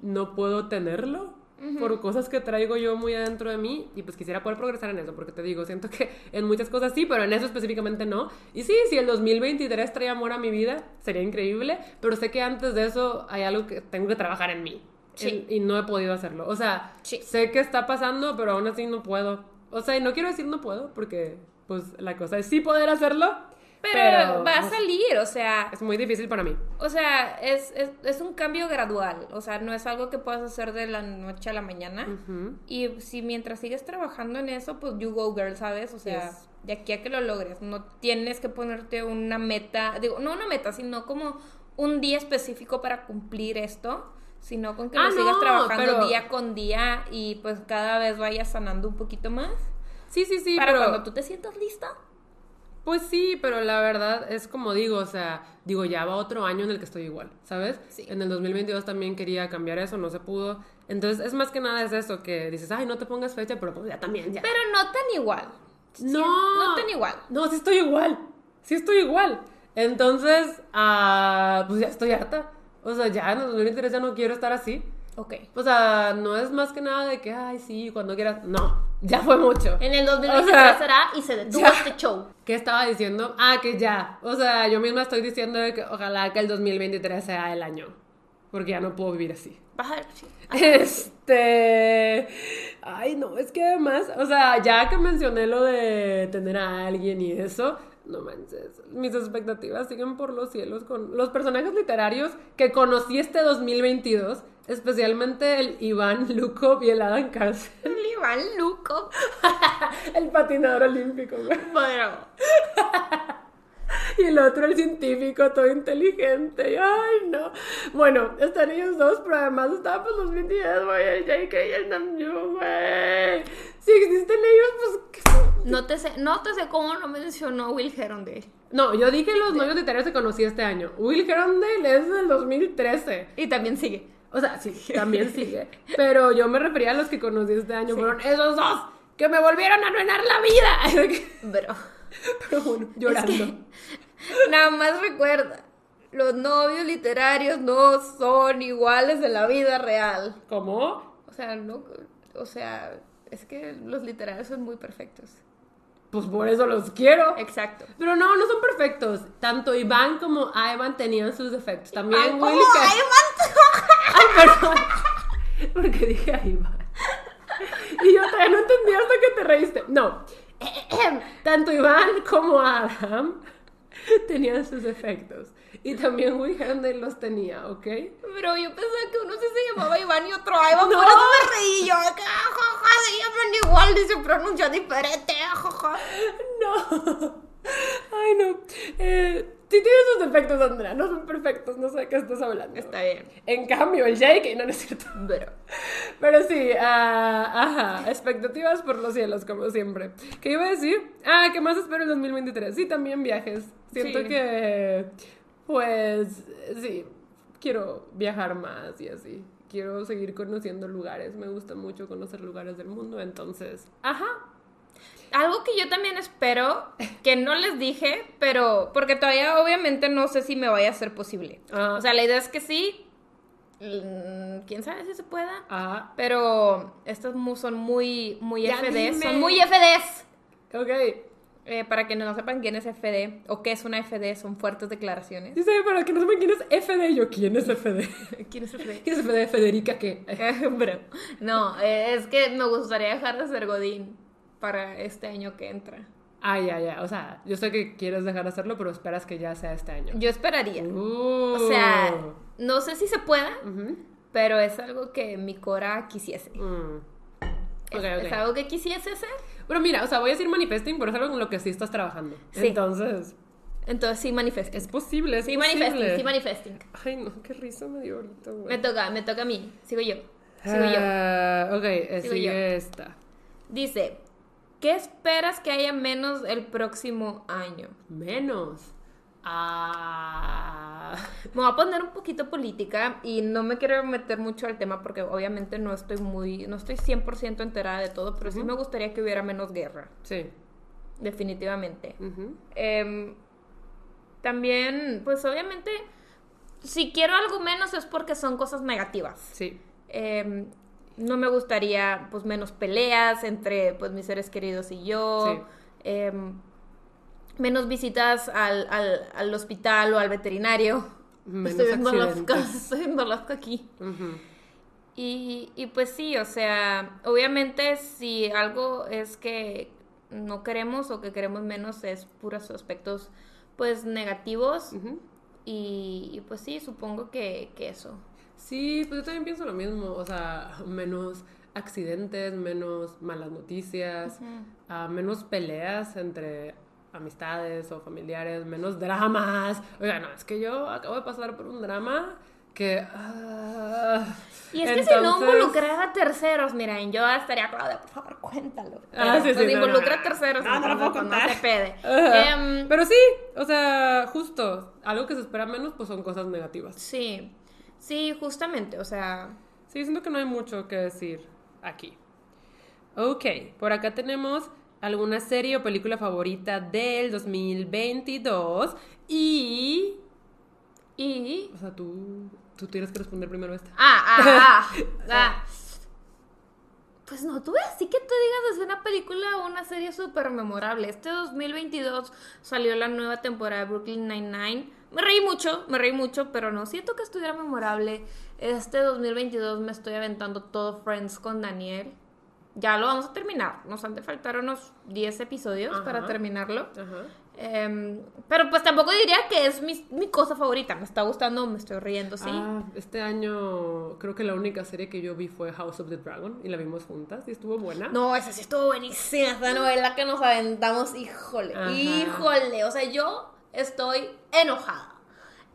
Speaker 2: no puedo tenerlo por cosas que traigo yo muy adentro de mí y pues quisiera poder progresar en eso, porque te digo, siento que en muchas cosas sí, pero en eso específicamente no. Y sí, si el 2023 trae amor a mi vida, sería increíble, pero sé que antes de eso hay algo que tengo que trabajar en mí.
Speaker 1: Sí.
Speaker 2: En- y no he podido hacerlo. O sea,
Speaker 1: Sí.
Speaker 2: sé que está pasando, pero aún así no puedo. O sea, y no quiero decir no puedo, porque pues la cosa es sí poder hacerlo,
Speaker 1: Pero, va a salir, o sea,
Speaker 2: es muy difícil para mí.
Speaker 1: o sea, es, es, es un cambio gradual, o sea, no es algo que puedas hacer de la noche a la mañana.
Speaker 2: Ujú.
Speaker 1: Y si mientras sigues trabajando en eso, pues you go girl, ¿sabes? O sea,
Speaker 2: Yes.
Speaker 1: de aquí a que lo logres, no tienes que ponerte una meta, digo, no una meta, sino como un día específico para cumplir esto, sino con que
Speaker 2: Ah,
Speaker 1: lo sigas
Speaker 2: no,
Speaker 1: trabajando
Speaker 2: pero-
Speaker 1: día con día y pues cada vez vayas sanando un poquito más.
Speaker 2: Sí, sí, sí,
Speaker 1: para
Speaker 2: pero...
Speaker 1: cuando tú te sientas lista.
Speaker 2: Pues sí, pero la verdad es como digo, o sea, digo, ya va otro año en el que estoy igual, ¿sabes?
Speaker 1: Sí.
Speaker 2: En el 2022 también quería cambiar eso, no se pudo. Entonces, es más que nada es eso, que dices, ay, no te pongas fecha, pero pues ya también, ya.
Speaker 1: Pero no tan igual. Sí,
Speaker 2: no.
Speaker 1: no tan igual.
Speaker 2: No, sí estoy igual. Sí estoy igual. Entonces, ah, pues ya estoy harta. O sea, ya en el 2023 ya no quiero estar así.
Speaker 1: Ok.
Speaker 2: O sea, no es más que nada de que, ay, sí, cuando quieras. No, ya fue mucho.
Speaker 1: En el 2023
Speaker 2: O sea,
Speaker 1: será y se detuvo
Speaker 2: ya.
Speaker 1: este show.
Speaker 2: ¿Qué estaba diciendo? Ah, que ya. O sea, yo misma estoy diciendo que ojalá que el 2023 sea el año. Porque ya no puedo vivir así.
Speaker 1: Vas a ver, sí.
Speaker 2: Este. Ay, no, es que además, o sea, ya que mencioné lo de tener a alguien y eso, no manches, mis expectativas siguen por los cielos con los personajes literarios que conocí este 2022, especialmente el Iván Lukov y el Adam Carlsen,
Speaker 1: El Iván Luco. [laughs]
Speaker 2: el patinador olímpico, güey.
Speaker 1: Bueno. [laughs]
Speaker 2: Y el otro, el científico, todo inteligente. Ay, no. Bueno, están ellos dos, pero además está pues los BTS, güey, el JK y el Namjoon, güey. Si existen ellos, pues... ¿qué?
Speaker 1: No te sé, no te sé cómo no mencionó Will Herondale.
Speaker 2: No, yo dije los novios literarios que conocí este año. Will Herondale es del 2013.
Speaker 1: Y también sigue.
Speaker 2: O sea, sí, [laughs] también sigue. Pero yo me refería a los que conocí este año. Fueron esos dos que me volvieron a arruinar la vida. [laughs]
Speaker 1: Pero.
Speaker 2: Pero bueno, llorando.
Speaker 1: Es que, [laughs] nada más recuerda. Los novios literarios no son iguales en la vida real.
Speaker 2: ¿Cómo?
Speaker 1: O sea, no. O sea, es que los literarios son muy perfectos.
Speaker 2: Pues por eso los quiero.
Speaker 1: Exacto.
Speaker 2: Pero no, no son perfectos. Tanto Iván como Ivan tenían sus defectos. También
Speaker 1: Ay,
Speaker 2: Willy
Speaker 1: ¿cómo?
Speaker 2: Ca- [laughs]
Speaker 1: Ay,
Speaker 2: perdón. [laughs] Porque dije a Iván. [laughs] Y yo todavía no entendí hasta que te reíste. No. [clears throat] Tanto Iván como Adam tenían sus defectos. Y también Will Herondale los tenía, ¿ok?
Speaker 1: Pero yo pensaba que uno sí se llamaba Iván y otro Ivan,
Speaker 2: No.
Speaker 1: por eso me reí yo. que, ja, ja, se llaman igual y se pronuncia diferente. Ah, ja, ja.
Speaker 2: No. Ay, no. Eh, sí tienen sus defectos, Andrea. No son perfectos. No sé de qué estás hablando.
Speaker 1: Está bien.
Speaker 2: En cambio, el Jake, no, no es cierto.
Speaker 1: Pero.
Speaker 2: Pero sí, ah, ajá, expectativas por los cielos, como siempre. ¿Qué iba a decir? Ah, ¿qué más espero en 2023? Sí, también viajes. Siento
Speaker 1: Sí.
Speaker 2: que, pues, sí, quiero viajar más y así. Quiero seguir conociendo lugares. Me gusta mucho conocer lugares del mundo, entonces, ajá.
Speaker 1: Algo que yo también espero, que no les dije, pero porque todavía obviamente no sé si me vaya a ser posible.
Speaker 2: Ah.
Speaker 1: O sea, la idea es que sí. mm, Quién sabe si se pueda.
Speaker 2: Ah,
Speaker 1: Pero estas son muy, muy
Speaker 2: Ya
Speaker 1: FDs.
Speaker 2: dime.
Speaker 1: Son muy FDs.
Speaker 2: ok.
Speaker 1: Eh, para que no sepan quién es FD o qué es una FD, son fuertes declaraciones.
Speaker 2: Dice, para que no sepan quién es FD, yo, ¿quién es FD? [laughs]
Speaker 1: ¿Quién es FD?
Speaker 2: ¿Quién es FD? Federica, ¿qué? [laughs]
Speaker 1: No, eh, es que me gustaría dejar de ser Godín para este año que entra.
Speaker 2: Ah, ya, ya. O sea, yo sé que quieres dejar de hacerlo, pero esperas que ya sea este año.
Speaker 1: Yo esperaría.
Speaker 2: Uh.
Speaker 1: O sea, no sé si se pueda, pero es algo que mi Cora quisiese.
Speaker 2: Mm.
Speaker 1: Es,
Speaker 2: Ok,
Speaker 1: es
Speaker 2: ok.
Speaker 1: algo que quisiese hacer.
Speaker 2: Pero mira, o sea, voy a decir manifesting, pero es algo con lo que sí estás trabajando.
Speaker 1: Sí.
Speaker 2: Entonces,
Speaker 1: Entonces sí manifesting.
Speaker 2: es posible, es
Speaker 1: Sí
Speaker 2: posible.
Speaker 1: manifesting, sí manifesting.
Speaker 2: Ay, no, qué risa me dio ahorita, güey.
Speaker 1: Me toca, me toca a mí. Sigo yo. Sigo yo.
Speaker 2: Ah, ok, eh,
Speaker 1: Sigo
Speaker 2: sigue
Speaker 1: yo.
Speaker 2: esta.
Speaker 1: Dice, ¿qué esperas que haya menos el próximo año?
Speaker 2: Menos. Ah. [laughs]
Speaker 1: Me voy a poner un poquito política y no me quiero meter mucho al tema porque obviamente no estoy muy, no estoy 100% enterada de todo, pero sí me gustaría que hubiera menos guerra,
Speaker 2: Sí.
Speaker 1: definitivamente. Em, también, pues obviamente, si quiero algo menos es porque son cosas negativas.
Speaker 2: Sí.
Speaker 1: Em, no me gustaría, pues, menos peleas entre, pues, mis seres queridos y yo.
Speaker 2: Sí.
Speaker 1: Em, menos visitas al, al, al hospital o al veterinario.
Speaker 2: Menos
Speaker 1: estoy
Speaker 2: accidentes.
Speaker 1: Alaska, [laughs] estoy aquí. Y, y pues sí, o sea, obviamente si algo es que no queremos o que queremos menos es puros aspectos pues negativos y, y, pues sí, supongo que, que eso.
Speaker 2: Sí, pues yo también pienso lo mismo. O sea, menos accidentes, menos malas noticias, ah, menos peleas entre amistades o familiares, menos dramas. Oiga, no, es que yo acabo de pasar por un drama que... ah,
Speaker 1: Y es que si no
Speaker 2: entonces-
Speaker 1: involucrar a terceros, miren, yo estaría, Claudia, por favor, cuéntalo.
Speaker 2: Ah,
Speaker 1: Pero,
Speaker 2: sí, sí, no,
Speaker 1: involucra
Speaker 2: no,
Speaker 1: a terceros,
Speaker 2: no, no lo
Speaker 1: entonces,
Speaker 2: puedo contar.
Speaker 1: se pede. [laughs] Em,
Speaker 2: Pero sí, o sea, justo, algo que se espera menos, pues son cosas negativas.
Speaker 1: sí, sí, justamente, o sea,
Speaker 2: Sí, siento que no hay mucho que decir aquí. Ok, por acá tenemos alguna serie o película favorita del 2022 y...
Speaker 1: y...
Speaker 2: O sea, tú, tú tienes que responder primero esta.
Speaker 1: Ah, ah, ah, [laughs] ah. Pues no tuve así que tú digas es una película o una serie súper memorable. Este 2022 salió la nueva temporada de Brooklyn Nine-Nine. Me reí mucho, me reí mucho, pero no siento que estuviera memorable. Este 2022 me estoy aventando todo Friends con Daniel. Ya lo vamos a terminar. Nos han de faltar unos 10 episodios
Speaker 2: Ajá.
Speaker 1: para terminarlo.
Speaker 2: Ajá.
Speaker 1: Em, pero pues tampoco diría que es mi, mi cosa favorita. Me está gustando, me estoy riendo, sí.
Speaker 2: Ah, este año creo que la única serie que yo vi fue House of the Dragon y la vimos juntas y estuvo buena.
Speaker 1: No, esa sí estuvo buenísima, esa novela que nos aventamos, híjole,
Speaker 2: Ajá.
Speaker 1: híjole, o sea, yo estoy enojada.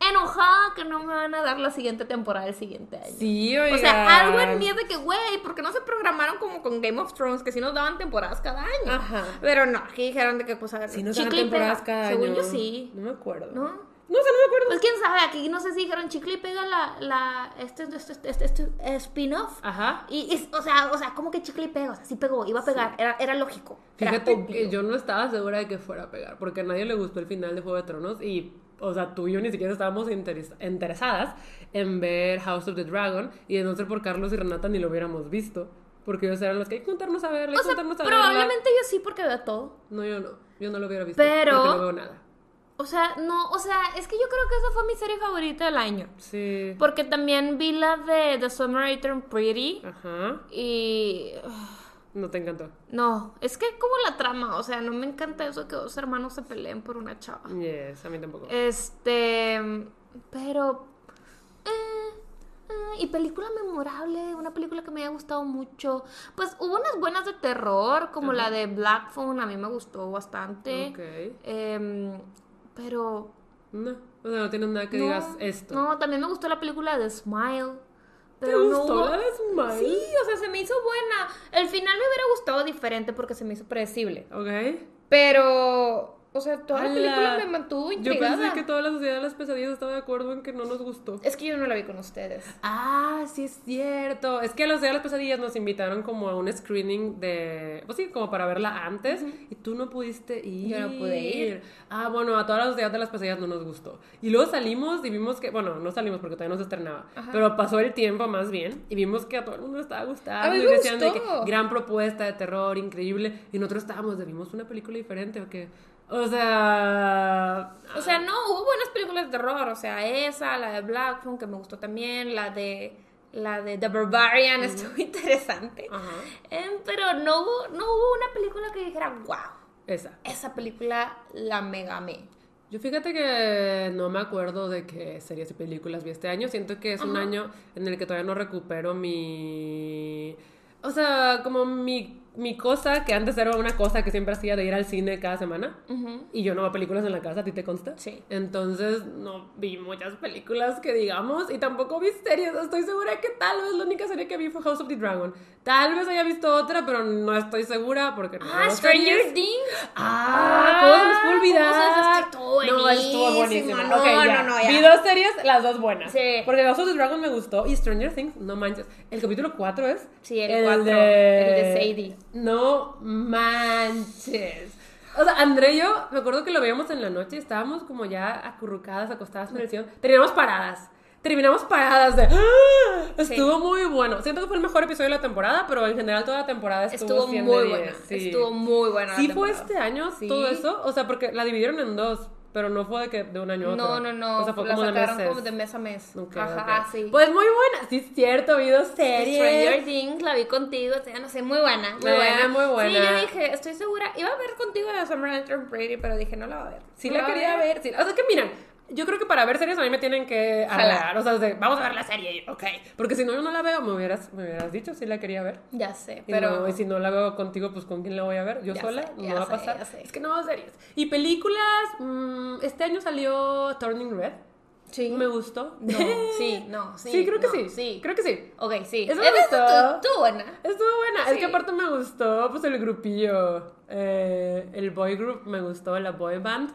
Speaker 1: Enojada que no me van a dar la siguiente temporada el siguiente año.
Speaker 2: Sí, oiga.
Speaker 1: O sea, algo en mí es de que, güey, ¿por qué no se programaron como con Game of Thrones? Que sí nos daban temporadas cada año.
Speaker 2: Ajá.
Speaker 1: Pero no, aquí dijeron de que, pues, a ver,
Speaker 2: Sí, nos
Speaker 1: y
Speaker 2: temporadas cada
Speaker 1: Según
Speaker 2: año.
Speaker 1: yo sí.
Speaker 2: No me acuerdo.
Speaker 1: ¿No?
Speaker 2: No, sea, no me acuerdo.
Speaker 1: Pues quién sabe, aquí no sé si dijeron chicle y pega la, la, este, este, este, este, este, spin-off.
Speaker 2: Ajá.
Speaker 1: Y, y, o sea, o sea, como que chicle y pega, o sea, sí pegó, iba a pegar, era, era lógico.
Speaker 2: Fíjate que yo no estaba segura de que fuera a pegar, porque a nadie le gustó el final de Juego de Tronos y, o sea, tú y yo ni siquiera estábamos interes- interesadas en ver House of the Dragon y de no ser por Carlos y Renata ni lo hubiéramos visto, porque ellos eran los que hay que contarnos a verla, hay que
Speaker 1: sea,
Speaker 2: contarnos a verla.
Speaker 1: probablemente yo sí porque veo todo.
Speaker 2: No, yo no, yo no lo hubiera visto,
Speaker 1: Pero-
Speaker 2: porque no veo nada.
Speaker 1: O sea, no, o sea, es que yo creo que esa fue mi serie favorita del año.
Speaker 2: Sí.
Speaker 1: Porque también vi la de The Summer I Turned Pretty
Speaker 2: Ajá.
Speaker 1: y...
Speaker 2: No te encantó.
Speaker 1: No, es que como la trama, o sea, no me encanta eso que dos hermanos se peleen por una chava.
Speaker 2: Yes, a mí tampoco.
Speaker 1: Este, pero... eh, eh, y película memorable, una película que me haya gustado mucho. Pues hubo unas buenas de terror, como la de Black Phone, a mí me gustó bastante.
Speaker 2: Ok.
Speaker 1: Em, pero...
Speaker 2: No, o sea, no tienes nada que
Speaker 1: no,
Speaker 2: digas esto.
Speaker 1: No, también me gustó la película de Smile.
Speaker 2: ¿Te
Speaker 1: no
Speaker 2: gustó
Speaker 1: hubo-
Speaker 2: la de Smile?
Speaker 1: Sí, o sea, se me hizo buena. El final me hubiera gustado diferente porque se me hizo predecible.
Speaker 2: Ok.
Speaker 1: Pero O sea, toda la película me mantuvo
Speaker 2: Yo
Speaker 1: intrigada.
Speaker 2: pensé que toda la sociedad de las pesadillas estaba de acuerdo en que no nos gustó.
Speaker 1: Es que yo no la vi con ustedes.
Speaker 2: Ah, sí es cierto. Es que a los días de las pesadillas nos invitaron como a un screening de, pues sí, como para verla antes y tú no pudiste ir.
Speaker 1: Yo no pude ir.
Speaker 2: Ah, bueno, a todas las días de las pesadillas no nos gustó. Y luego salimos y vimos que, bueno, no salimos porque todavía no se estrenaba,
Speaker 1: Ajá.
Speaker 2: pero pasó el tiempo más bien y vimos que a todo el mundo estaba gustando
Speaker 1: A mí
Speaker 2: y
Speaker 1: me
Speaker 2: de
Speaker 1: gustó.
Speaker 2: que gran propuesta de terror, increíble, y nosotros estábamos de vimos una película diferente o qué. O sea,
Speaker 1: O sea, no, hubo buenas películas de terror. O sea, esa, la de Black Phone, que me gustó también. La de. La de The Barbarian estuvo [laughs] interesante. Em, pero no hubo, no hubo una película que dijera, wow,
Speaker 2: esa.
Speaker 1: esa película la mega amé.
Speaker 2: Yo fíjate que no me acuerdo de qué series y películas vi este año. Siento que es un año en el que todavía no recupero mi... O sea, como mi, mi cosa, que antes era una cosa que siempre hacía de ir al cine cada semana. Y yo no veo películas en la casa, ¿a ti te consta?
Speaker 1: Sí.
Speaker 2: Entonces no vi muchas películas que digamos y tampoco vi series. Estoy segura que tal vez la única serie que vi fue House of the Dragon. Tal vez haya visto otra, pero no estoy segura porque no
Speaker 1: Ah, Stranger. Things.
Speaker 2: Ah, ¿cómo se me fue a olvidar?
Speaker 1: ¿cómo se-
Speaker 2: No, estuvo
Speaker 1: buenísima. No, no, no, ya.
Speaker 2: Vi dos series, las dos buenas.
Speaker 1: Sí.
Speaker 2: Porque House of the Dragon me gustó y Stranger Things, no manches. El capítulo 4 es.
Speaker 1: Sí, el cuatro, el de Sadie.
Speaker 2: No manches. O sea, André y yo, me acuerdo que lo veíamos en la noche y estábamos como ya acurrucadas, acostadas en el sillón. Terminamos paradas. Terminamos paradas de. ¡Ah! Estuvo muy bueno. Siento que fue el mejor episodio de la temporada, pero en general toda la temporada estuvo,
Speaker 1: Estuvo
Speaker 2: 100
Speaker 1: muy
Speaker 2: de
Speaker 1: buena.
Speaker 2: 10, sí.
Speaker 1: Estuvo muy buena. la
Speaker 2: ¿Sí fue este año
Speaker 1: Sí.
Speaker 2: todo eso? O sea, porque la dividieron en dos, pero no fue de, que de un año a otro.
Speaker 1: No, no, no.
Speaker 2: O sea, fue
Speaker 1: la
Speaker 2: como de
Speaker 1: sacaron
Speaker 2: meses.
Speaker 1: como de mes a mes.
Speaker 2: Ok,
Speaker 1: Ajá, sí.
Speaker 2: Pues muy buena. Sí, es cierto, vi dos series.
Speaker 1: Stranger Things la vi contigo, ya no sé, muy buena, muy
Speaker 2: Buena,
Speaker 1: buena.
Speaker 2: muy buena.
Speaker 1: Sí, yo dije, estoy segura, iba a ver contigo la Summer Anthem Brady, pero dije, no la va a ver.
Speaker 2: Sí
Speaker 1: No
Speaker 2: la quería ver. sí. O sea, que miren, yo creo que para ver series a mí me tienen que
Speaker 1: Jalar.
Speaker 2: hablar. O sea, de, vamos a ver la serie. Ok. Porque si no, yo no la veo, me hubieras, me hubieras dicho si la quería ver.
Speaker 1: Ya sé,
Speaker 2: Y,
Speaker 1: pero...
Speaker 2: no- y si no la veo contigo, pues ¿con quién la voy a ver? ¿Yo
Speaker 1: Ya
Speaker 2: sola?
Speaker 1: sé,
Speaker 2: no va a pasar. Es que no veo series. Y películas, mm, este año salió Turning Red.
Speaker 1: Sí.
Speaker 2: Me gustó.
Speaker 1: No, [laughs] sí, no, sí.
Speaker 2: Sí, creo que
Speaker 1: no,
Speaker 2: sí.
Speaker 1: Sí.
Speaker 2: Creo que sí.
Speaker 1: Ok, sí.
Speaker 2: Eso me
Speaker 1: Esa
Speaker 2: gustó.
Speaker 1: estuvo- buena.
Speaker 2: Estuvo buena. Es
Speaker 1: Sí.
Speaker 2: que aparte me gustó, pues el grupillo, eh, el boy group, me gustó, la boy band.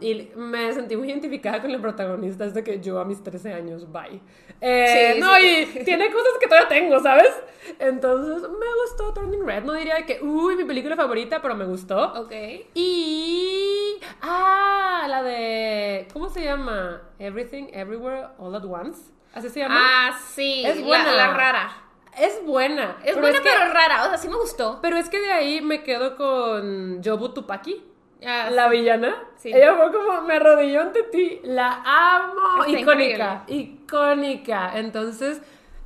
Speaker 2: Y me sentí muy identificada con la protagonista, es de que yo a mis 13 años, bye. Eh,
Speaker 1: Sí,
Speaker 2: no,
Speaker 1: sí.
Speaker 2: y tiene cosas que todavía tengo, ¿sabes? Entonces me gustó Turning Red. No diría que, uy, mi película favorita, pero me gustó.
Speaker 1: Ok.
Speaker 2: Y. Ah, la de. ¿Cómo se llama? Everything, Everywhere, All at Once. Así se llama.
Speaker 1: Ah, sí.
Speaker 2: Es buena.
Speaker 1: La, rara.
Speaker 2: Es buena.
Speaker 1: Es
Speaker 2: pero
Speaker 1: buena,
Speaker 2: que-
Speaker 1: pero rara. O sea, sí me gustó.
Speaker 2: Pero es que de ahí me quedo con Jobu Tupaki,
Speaker 1: Ah,
Speaker 2: la villana.
Speaker 1: Sí.
Speaker 2: Ella fue como, me arrodilló ante ti. La amo.
Speaker 1: Está
Speaker 2: icónica. Icónica. Entonces,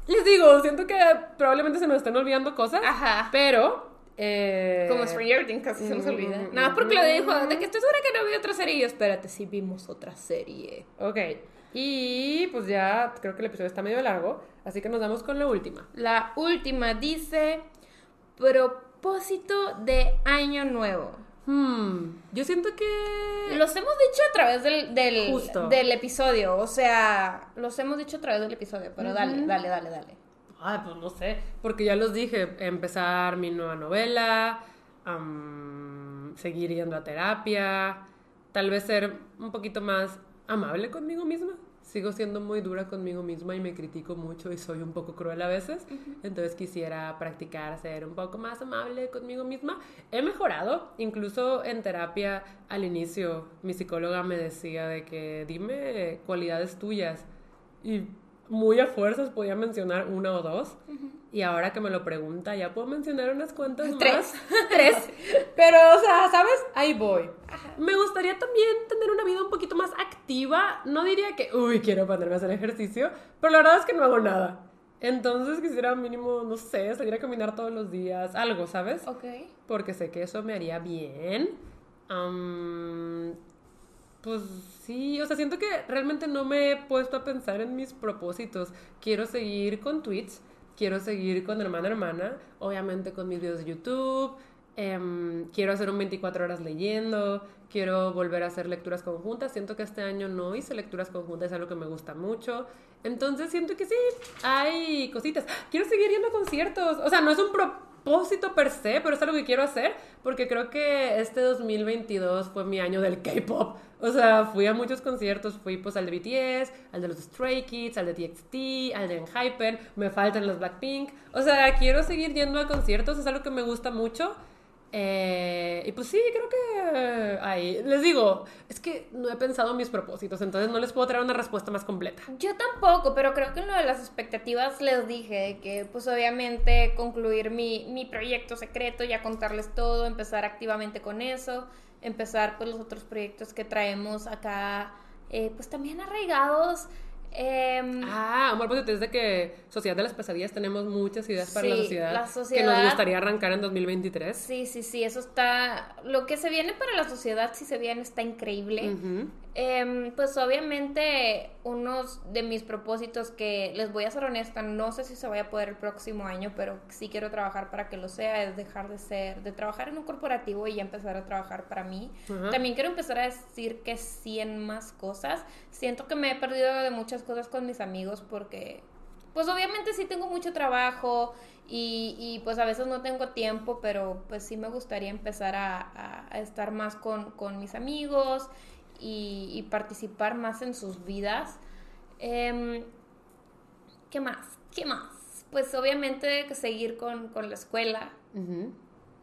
Speaker 2: les digo, siento que probablemente se nos están olvidando cosas.
Speaker 1: Ajá.
Speaker 2: Pero. eh,
Speaker 1: Como Stranger Things casi se nos olvida.
Speaker 2: mm,
Speaker 1: Nada más porque lo dijo, de que estoy segura que no vi otra serie. Y yo, espérate, sí vimos otra serie.
Speaker 2: Ok. Y pues ya creo que el episodio está medio largo. Así que nos damos con la última.
Speaker 1: La última dice propósito de año nuevo.
Speaker 2: Hmm. Yo siento que.
Speaker 1: Los hemos dicho a través del, del,
Speaker 2: Justo.
Speaker 1: del episodio, o sea, los hemos dicho a través del episodio, pero dale, dale, dale, dale.
Speaker 2: Ay, pues no sé, porque ya los dije, empezar mi nueva novela, am, seguir yendo a terapia, tal vez ser un poquito más amable conmigo misma. Sigo siendo muy dura conmigo misma y me critico mucho y soy un poco cruel a veces. Entonces quisiera practicar ser un poco más amable conmigo misma. He mejorado, incluso en terapia al inicio mi psicóloga me decía de que dime cualidades tuyas y muy a fuerzas podía mencionar una o dos. Y ahora que me lo pregunta, ya puedo mencionar unas cuantas más. [laughs]
Speaker 1: Tres.
Speaker 2: Tres. [laughs] Pero, o sea, ¿sabes? Ahí voy. Me gustaría también tener una vida un poquito más activa. No diría que, uy, quiero ponerme a hacer ejercicio, pero la verdad es que no hago nada. Entonces quisiera mínimo, no sé, salir a caminar todos los días, algo, ¿sabes?
Speaker 1: Ok.
Speaker 2: Porque sé que eso me haría bien. Pues sí, o sea, siento que realmente no me he puesto a pensar en mis propósitos. Quiero seguir con tweets, quiero seguir con hermana hermana, obviamente con mis videos de YouTube. em, quiero hacer un 24 horas leyendo, quiero volver a hacer lecturas conjuntas. Siento que este año no hice lecturas conjuntas, es algo que me gusta mucho. Entonces siento que sí, hay cositas. Quiero seguir yendo a conciertos. O sea, no es un pro- propósito per se, pero es algo que quiero hacer porque creo que este 2022 fue mi año del K-pop. O sea, fui a muchos conciertos, fui pues al de BTS, al de los Stray Kids, al de TXT, al de Enhypen, me faltan los Blackpink. O sea, quiero seguir yendo a conciertos, es algo que me gusta mucho. Eh, y pues sí, creo que ahí. Les digo, es que no he pensado en mis propósitos, entonces no les puedo traer una respuesta más completa.
Speaker 1: Yo tampoco, pero creo que en lo de las expectativas les dije que pues obviamente concluir mi, mi proyecto secreto, ya contarles todo, empezar activamente con eso, empezar pues los otros proyectos que traemos acá, eh, pues también arraigados
Speaker 2: Eh, ah, amor, pues desde que Sociedad de las Pesadillas tenemos muchas ideas para la, sociedad la, sociedad que nos gustaría arrancar en 2023.
Speaker 1: Sí, sí, sí, eso está... Lo que se viene para la sociedad, si se viene, está increíble. Eh, pues obviamente unos de mis propósitos que, les voy a ser honesta, no sé si se vaya a poder el próximo año, pero sí quiero trabajar para que lo sea, es dejar de ser, de trabajar en un corporativo y ya empezar a trabajar para mí. También quiero empezar a decir que sí en más cosas. Siento que me he perdido de muchas cosas con mis amigos porque, pues obviamente sí tengo mucho trabajo y, y pues a veces no tengo tiempo, pero pues sí me gustaría empezar a, a, a estar más con, con, mis amigos y, y, participar más en sus vidas. Eh, ¿Qué más? ¿Qué más? Pues obviamente seguir con, con la escuela. Uh -huh.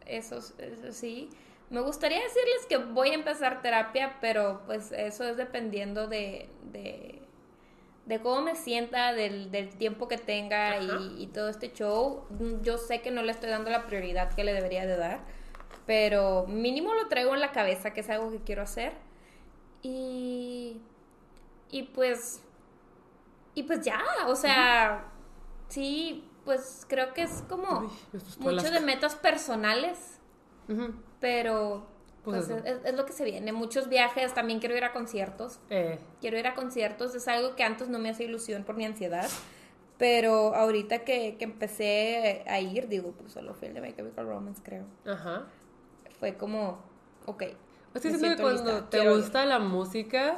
Speaker 1: eso, eso sí. Me gustaría decirles que voy a empezar terapia, pero pues eso es dependiendo de, de de cómo me sienta, del, del tiempo que tenga y, y, todo este show. Yo sé que no le estoy dando la prioridad que le debería de dar, pero mínimo lo traigo en la cabeza, que es algo que quiero hacer. Y, y pues, y pues ya, o sea, uh -huh. sí, pues creo que es como Uy, mucho de metas personales, uh -huh. pero pues, pues es, es, lo que se viene. Muchos viajes, también quiero ir a conciertos. Eh. Quiero ir a conciertos, es algo que antes no me hacía ilusión por mi ansiedad. Pero ahorita que, que empecé a ir, digo, pues solo fui el de My Chemical Romance, creo. Ajá. Fue como, ok.
Speaker 2: Es que siento que cuando lista, te gusta ir. la música,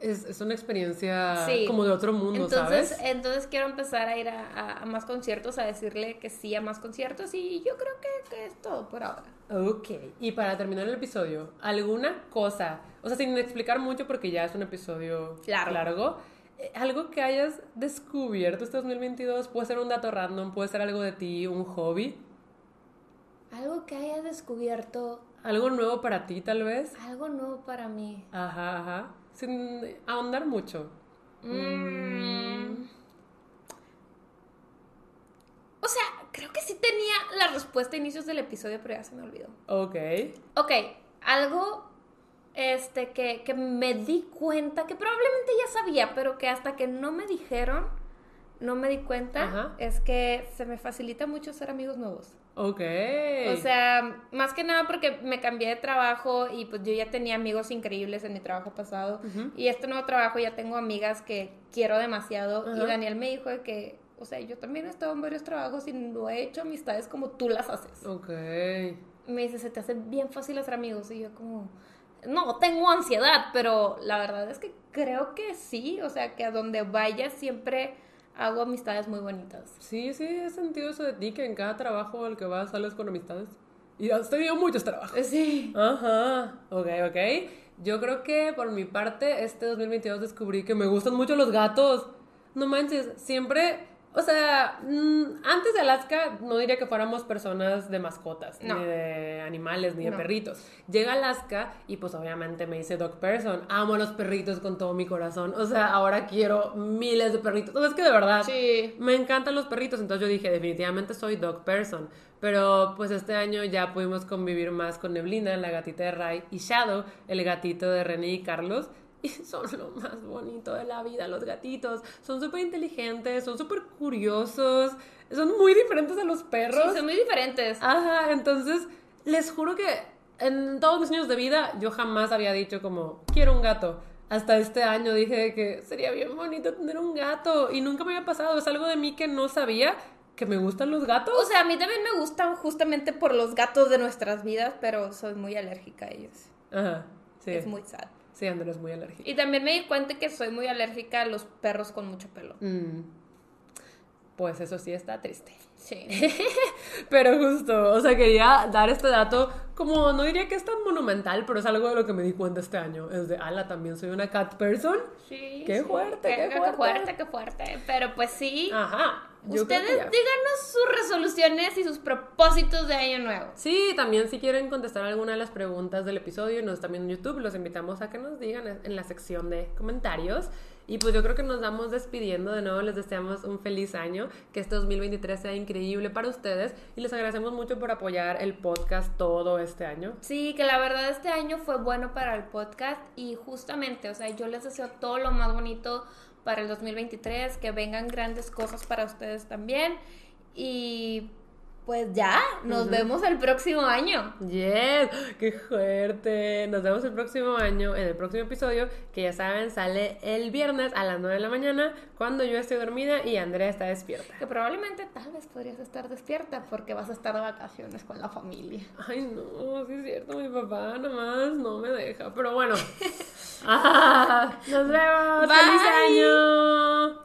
Speaker 2: es, es, una experiencia sí. como de otro mundo,
Speaker 1: entonces,
Speaker 2: ¿sabes?
Speaker 1: Entonces quiero empezar a ir a, a, a, más conciertos, a decirle que sí a más conciertos y yo creo que, que es todo por ahora.
Speaker 2: Ok, y para terminar el episodio, ¿alguna cosa, o sea, sin explicar mucho porque ya es un episodio largo, largo eh, algo que hayas descubierto este 2022? Puede ser un dato random, puede ser algo de ti, un hobby.
Speaker 1: Algo que haya descubierto.
Speaker 2: Algo nuevo para ti, tal vez.
Speaker 1: Algo nuevo para mí.
Speaker 2: Ajá, ajá. Sin ahondar mucho.
Speaker 1: Mm. O sea, creo que sí tenía la respuesta a inicios del episodio, pero ya se me olvidó.
Speaker 2: Ok.
Speaker 1: Ok, algo este, que, que me di cuenta, que probablemente ya sabía, pero que hasta que no me dijeron, no me di cuenta, Ajá. es que se me facilita mucho ser amigos nuevos.
Speaker 2: Ok.
Speaker 1: O sea, más que nada porque me cambié de trabajo y pues yo ya tenía amigos increíbles en mi trabajo pasado. Uh -huh. Y este nuevo trabajo ya tengo amigas que quiero demasiado. Uh -huh. Y Daniel me dijo que, o sea, yo también he estado en varios trabajos y no he hecho amistades como tú las haces.
Speaker 2: Ok.
Speaker 1: Me dice, se te hace bien fácil hacer amigos. Y yo como, no, tengo ansiedad, pero la verdad es que creo que sí. O sea, que a donde vaya siempre hago amistades muy bonitas.
Speaker 2: Sí, sí, he sentido eso de ti, que en cada trabajo al que vas sales con amistades. Y has tenido muchos trabajos.
Speaker 1: Sí.
Speaker 2: Ajá. Ok, ok. Yo creo que por mi parte, este 2022 descubrí que me gustan mucho los gatos. No manches, siempre o sea, mmm, antes de Alaska no diría que fuéramos personas de mascotas, no. ni de animales, ni de no. perritos. Llega Alaska y pues obviamente me dice dog person. Amo a los perritos con todo mi corazón. O sea, ahora quiero miles de perritos. O sea, es que de verdad
Speaker 1: sí.
Speaker 2: me encantan los perritos. Entonces yo dije, definitivamente soy dog person. Pero pues este año ya pudimos convivir más con Neblina, la gatita de Ray, y Shadow, el gatito de René y Carlos. [laughs] Son lo más bonito de la vida, los gatitos. Son súper inteligentes, son súper curiosos, son muy diferentes a los perros.
Speaker 1: Sí, son muy diferentes.
Speaker 2: Ajá, entonces les juro que en todos mis años de vida yo jamás había dicho como, quiero un gato. Hasta este año dije que sería bien bonito tener un gato y nunca me había pasado. Es algo de mí que no sabía que me gustan los gatos.
Speaker 1: O sea, a mí también me gustan justamente por los gatos de nuestras vidas, pero soy muy alérgica a ellos.
Speaker 2: Ajá, sí.
Speaker 1: Es muy sad.
Speaker 2: Sí, Andrea es muy alérgica.
Speaker 1: Y también me di cuenta que soy muy alérgica a los perros con mucho pelo.
Speaker 2: Mm. Pues eso sí está triste.
Speaker 1: Sí. [laughs]
Speaker 2: Pero justo, o sea, quería dar este dato, como no diría que es tan monumental, pero es algo de lo que me di cuenta este año. Es de, ala, también soy una cat person.
Speaker 1: Sí.
Speaker 2: Qué
Speaker 1: sí.
Speaker 2: fuerte,
Speaker 1: Qué,
Speaker 2: qué
Speaker 1: qué
Speaker 2: fuerte.
Speaker 1: fuerte, qué fuerte. Pero pues sí.
Speaker 2: Ajá.
Speaker 1: Ustedes díganos sus resoluciones y sus propósitos de año nuevo.
Speaker 2: Sí, también si quieren contestar alguna de las preguntas del episodio, nos también en YouTube, los invitamos a que nos digan en la sección de comentarios. Y pues yo creo que nos vamos despidiendo de nuevo, les deseamos un feliz año, que este 2023 sea increíble para ustedes. Y les agradecemos mucho por apoyar el podcast todo este año.
Speaker 1: Sí, que la verdad este año fue bueno para el podcast. Y justamente, o sea, yo les deseo todo lo más bonito para el 2023, que vengan grandes cosas para ustedes también. Y pues ya, nos vemos el próximo año.
Speaker 2: Yes, [gasps] qué fuerte. Nos vemos el próximo año en el próximo episodio, que ya saben, sale el viernes a las 9 de la mañana, cuando yo estoy dormida y Andrea está despierta.
Speaker 1: Que probablemente tal vez podrías estar despierta porque vas a estar de vacaciones con la familia.
Speaker 2: Ay, no, sí es cierto, mi papá nomás no me deja. Pero bueno. [laughs] [laughs] Ah, nos vemos.
Speaker 1: Bye.
Speaker 2: ¡Feliz año!